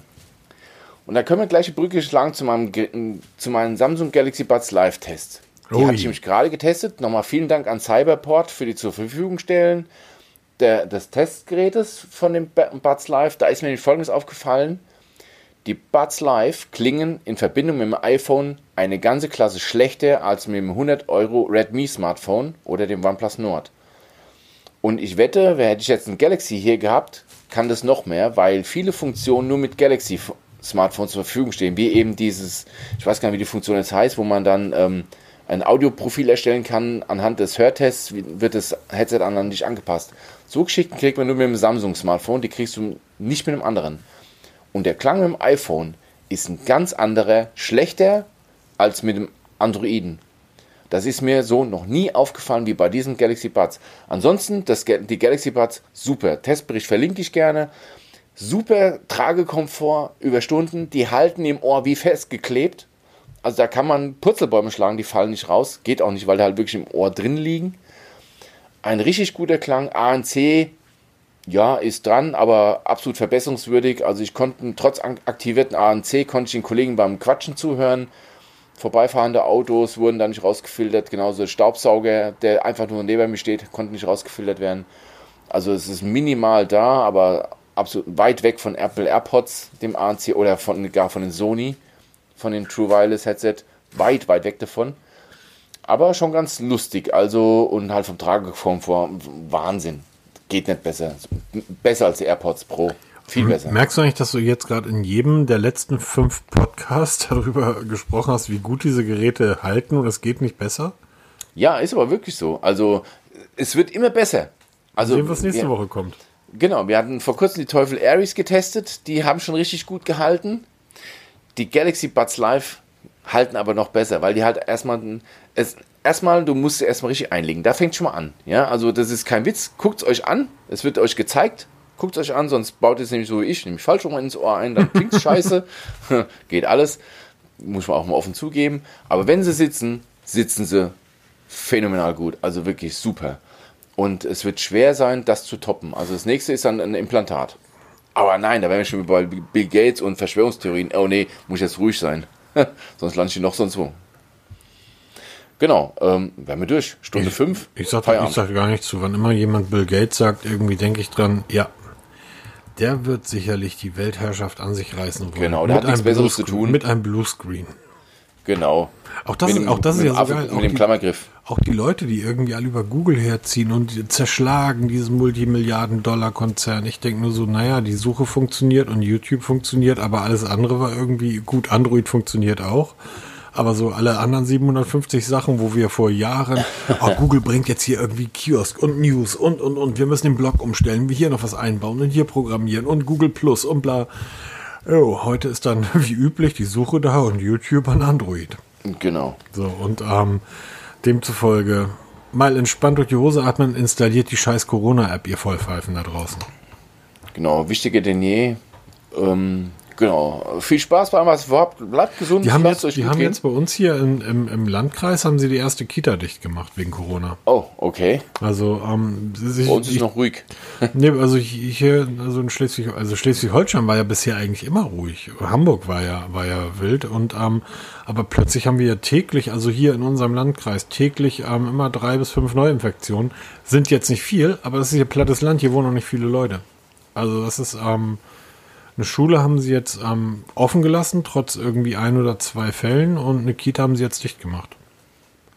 Und da können wir gleich die Brücke schlagen zu meinem, Ge- zu meinem Samsung Galaxy Buds Live-Test. Die Ui. hatte ich nämlich gerade getestet. Nochmal vielen Dank an Cyberport für die zur Verfügung stellen der, des Testgerätes von dem Buds Live. Da ist mir nämlich Folgendes aufgefallen. Die Buds Live klingen in Verbindung mit dem iPhone eine ganze Klasse schlechter als mit dem 100 Euro Redmi Smartphone oder dem OnePlus Nord. Und ich wette, wer hätte ich jetzt ein Galaxy hier gehabt, kann das noch mehr, weil viele Funktionen nur mit Galaxy Smartphones zur Verfügung stehen, wie eben dieses, ich weiß gar nicht, wie die Funktion jetzt heißt, wo man dann ähm, ein Audioprofil erstellen kann. Anhand des Hörtests wird das Headset an dich angepasst. So Geschichten kriegt man nur mit dem Samsung Smartphone, die kriegst du nicht mit einem anderen. Und der Klang mit dem iPhone ist ein ganz anderer, schlechter als mit dem Androiden. Das ist mir so noch nie aufgefallen wie bei diesem Galaxy Buds. Ansonsten, das, die Galaxy Buds, super. Testbericht verlinke ich gerne. Super Tragekomfort über Stunden. Die halten im Ohr wie festgeklebt. Also da kann man Purzelbäume schlagen, die fallen nicht raus. Geht auch nicht, weil die halt wirklich im Ohr drin liegen. Ein richtig guter Klang. ANC, ja, ist dran, aber absolut verbesserungswürdig. Also ich konnte trotz aktivierten ANC, konnte ich den Kollegen beim Quatschen zuhören. Vorbeifahrende Autos wurden da nicht rausgefiltert. Genauso Staubsauger, der einfach nur neben mir steht, konnte nicht rausgefiltert werden. Also es ist minimal da, aber absolut weit weg von Apple AirPods, dem ANC oder von, gar von den Sony, von den True Wireless Headset. Weit, weit weg davon. Aber schon ganz lustig. Also und halt vom Trageform vor Wahnsinn. Geht nicht besser. Besser als die AirPods Pro. Viel besser. Merkst du eigentlich, dass du jetzt gerade in jedem der letzten fünf Podcasts darüber gesprochen hast, wie gut diese Geräte halten und es geht nicht besser? Ja, ist aber wirklich so. Also es wird immer besser. Also Sehen, was nächste wir, Woche kommt. Genau, wir hatten vor kurzem die Teufel Aries getestet, die haben schon richtig gut gehalten. Die Galaxy Buds Live halten aber noch besser, weil die halt erstmal es, erstmal, du musst erstmal richtig einlegen. Da fängt schon mal an. Ja, also das ist kein Witz. Guckt es euch an. Es wird euch gezeigt. Guckt es euch an, sonst baut es nämlich so wie ich, nämlich falsch rum ins Ohr ein, dann klingt scheiße. Geht alles. Muss man auch mal offen zugeben. Aber wenn sie sitzen, sitzen sie phänomenal gut. Also wirklich super. Und es wird schwer sein, das zu toppen. Also das nächste ist dann ein Implantat. Aber nein, da wären wir schon bei Bill Gates und Verschwörungstheorien. Oh nee, muss ich jetzt ruhig sein. sonst lande ich noch sonst wo. Genau, ähm, wären wir durch. Stunde 5. Ich, ich, sag, ich sag gar nicht zu. Wann immer jemand Bill Gates sagt, irgendwie denke ich dran, ja, der wird sicherlich die Weltherrschaft an sich reißen wollen. Genau, der mit hat nichts Besseres zu tun. Mit einem Bluescreen. Genau. Auch das, dem, ist, auch das ist ja so geil. Mit auch dem die, Klammergriff. Auch die Leute, die irgendwie alle über Google herziehen und zerschlagen diesen Multimilliarden-Dollar-Konzern. Ich denke nur so, naja, die Suche funktioniert und YouTube funktioniert, aber alles andere war irgendwie gut. Android funktioniert auch. Aber so alle anderen 750 Sachen, wo wir vor Jahren, oh, Google bringt jetzt hier irgendwie Kiosk und News und, und, und wir müssen den Blog umstellen, wir hier noch was einbauen und hier programmieren und Google Plus und bla. Oh, heute ist dann wie üblich die Suche da und YouTube an Android. Genau. So, und ähm, demzufolge mal entspannt durch die Hose atmen, installiert die scheiß Corona-App, ihr Vollpfeifen da draußen. Genau, wichtiger denn je. Ähm, Genau. Viel Spaß bei allem, was überhaupt. Bleibt gesund. Die haben, jetzt, die haben jetzt bei uns hier in, im, im Landkreis haben sie die erste Kita dicht gemacht wegen Corona. Oh, okay. Also, ähm, sich, bei uns ist ich, noch ruhig. nee, also hier, also in Schleswig, also Schleswig-Holstein war ja bisher eigentlich immer ruhig. Hamburg war ja, war ja wild und, ähm, aber plötzlich haben wir ja täglich, also hier in unserem Landkreis, täglich ähm, immer drei bis fünf Neuinfektionen. Sind jetzt nicht viel, aber das ist hier plattes Land, hier wohnen noch nicht viele Leute. Also das ist, ähm, eine Schule haben sie jetzt ähm, offen gelassen, trotz irgendwie ein oder zwei Fällen, und eine Kita haben sie jetzt dicht gemacht.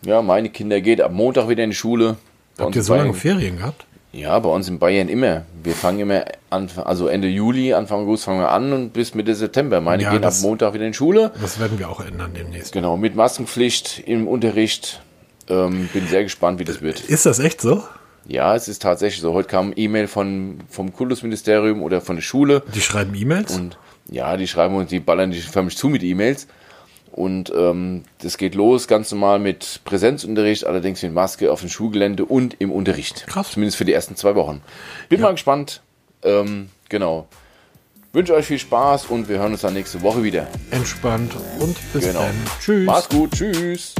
Ja, meine Kinder geht ab Montag wieder in die Schule. Bei Habt ihr so lange Ferien gehabt? Ja, bei uns in Bayern immer. Wir fangen immer an, also Ende Juli, Anfang August fangen wir an und bis Mitte September. Meine ja, gehen das, ab Montag wieder in die Schule. Das werden wir auch ändern demnächst. Genau, mit Maskenpflicht im Unterricht. Ähm, bin sehr gespannt, wie das wird. Ist das echt so? Ja, es ist tatsächlich so. Heute kam E-Mail von, vom Kultusministerium oder von der Schule. Die schreiben E-Mails? Und ja, die schreiben und die ballern die förmlich zu mit E-Mails. Und ähm, das geht los ganz normal mit Präsenzunterricht, allerdings mit Maske auf dem Schulgelände und im Unterricht. Krass. Zumindest für die ersten zwei Wochen. Bin ja. mal gespannt. Ähm, genau. Wünsche euch viel Spaß und wir hören uns dann nächste Woche wieder. Entspannt und bis genau. dann. Tschüss. Macht's gut. Tschüss.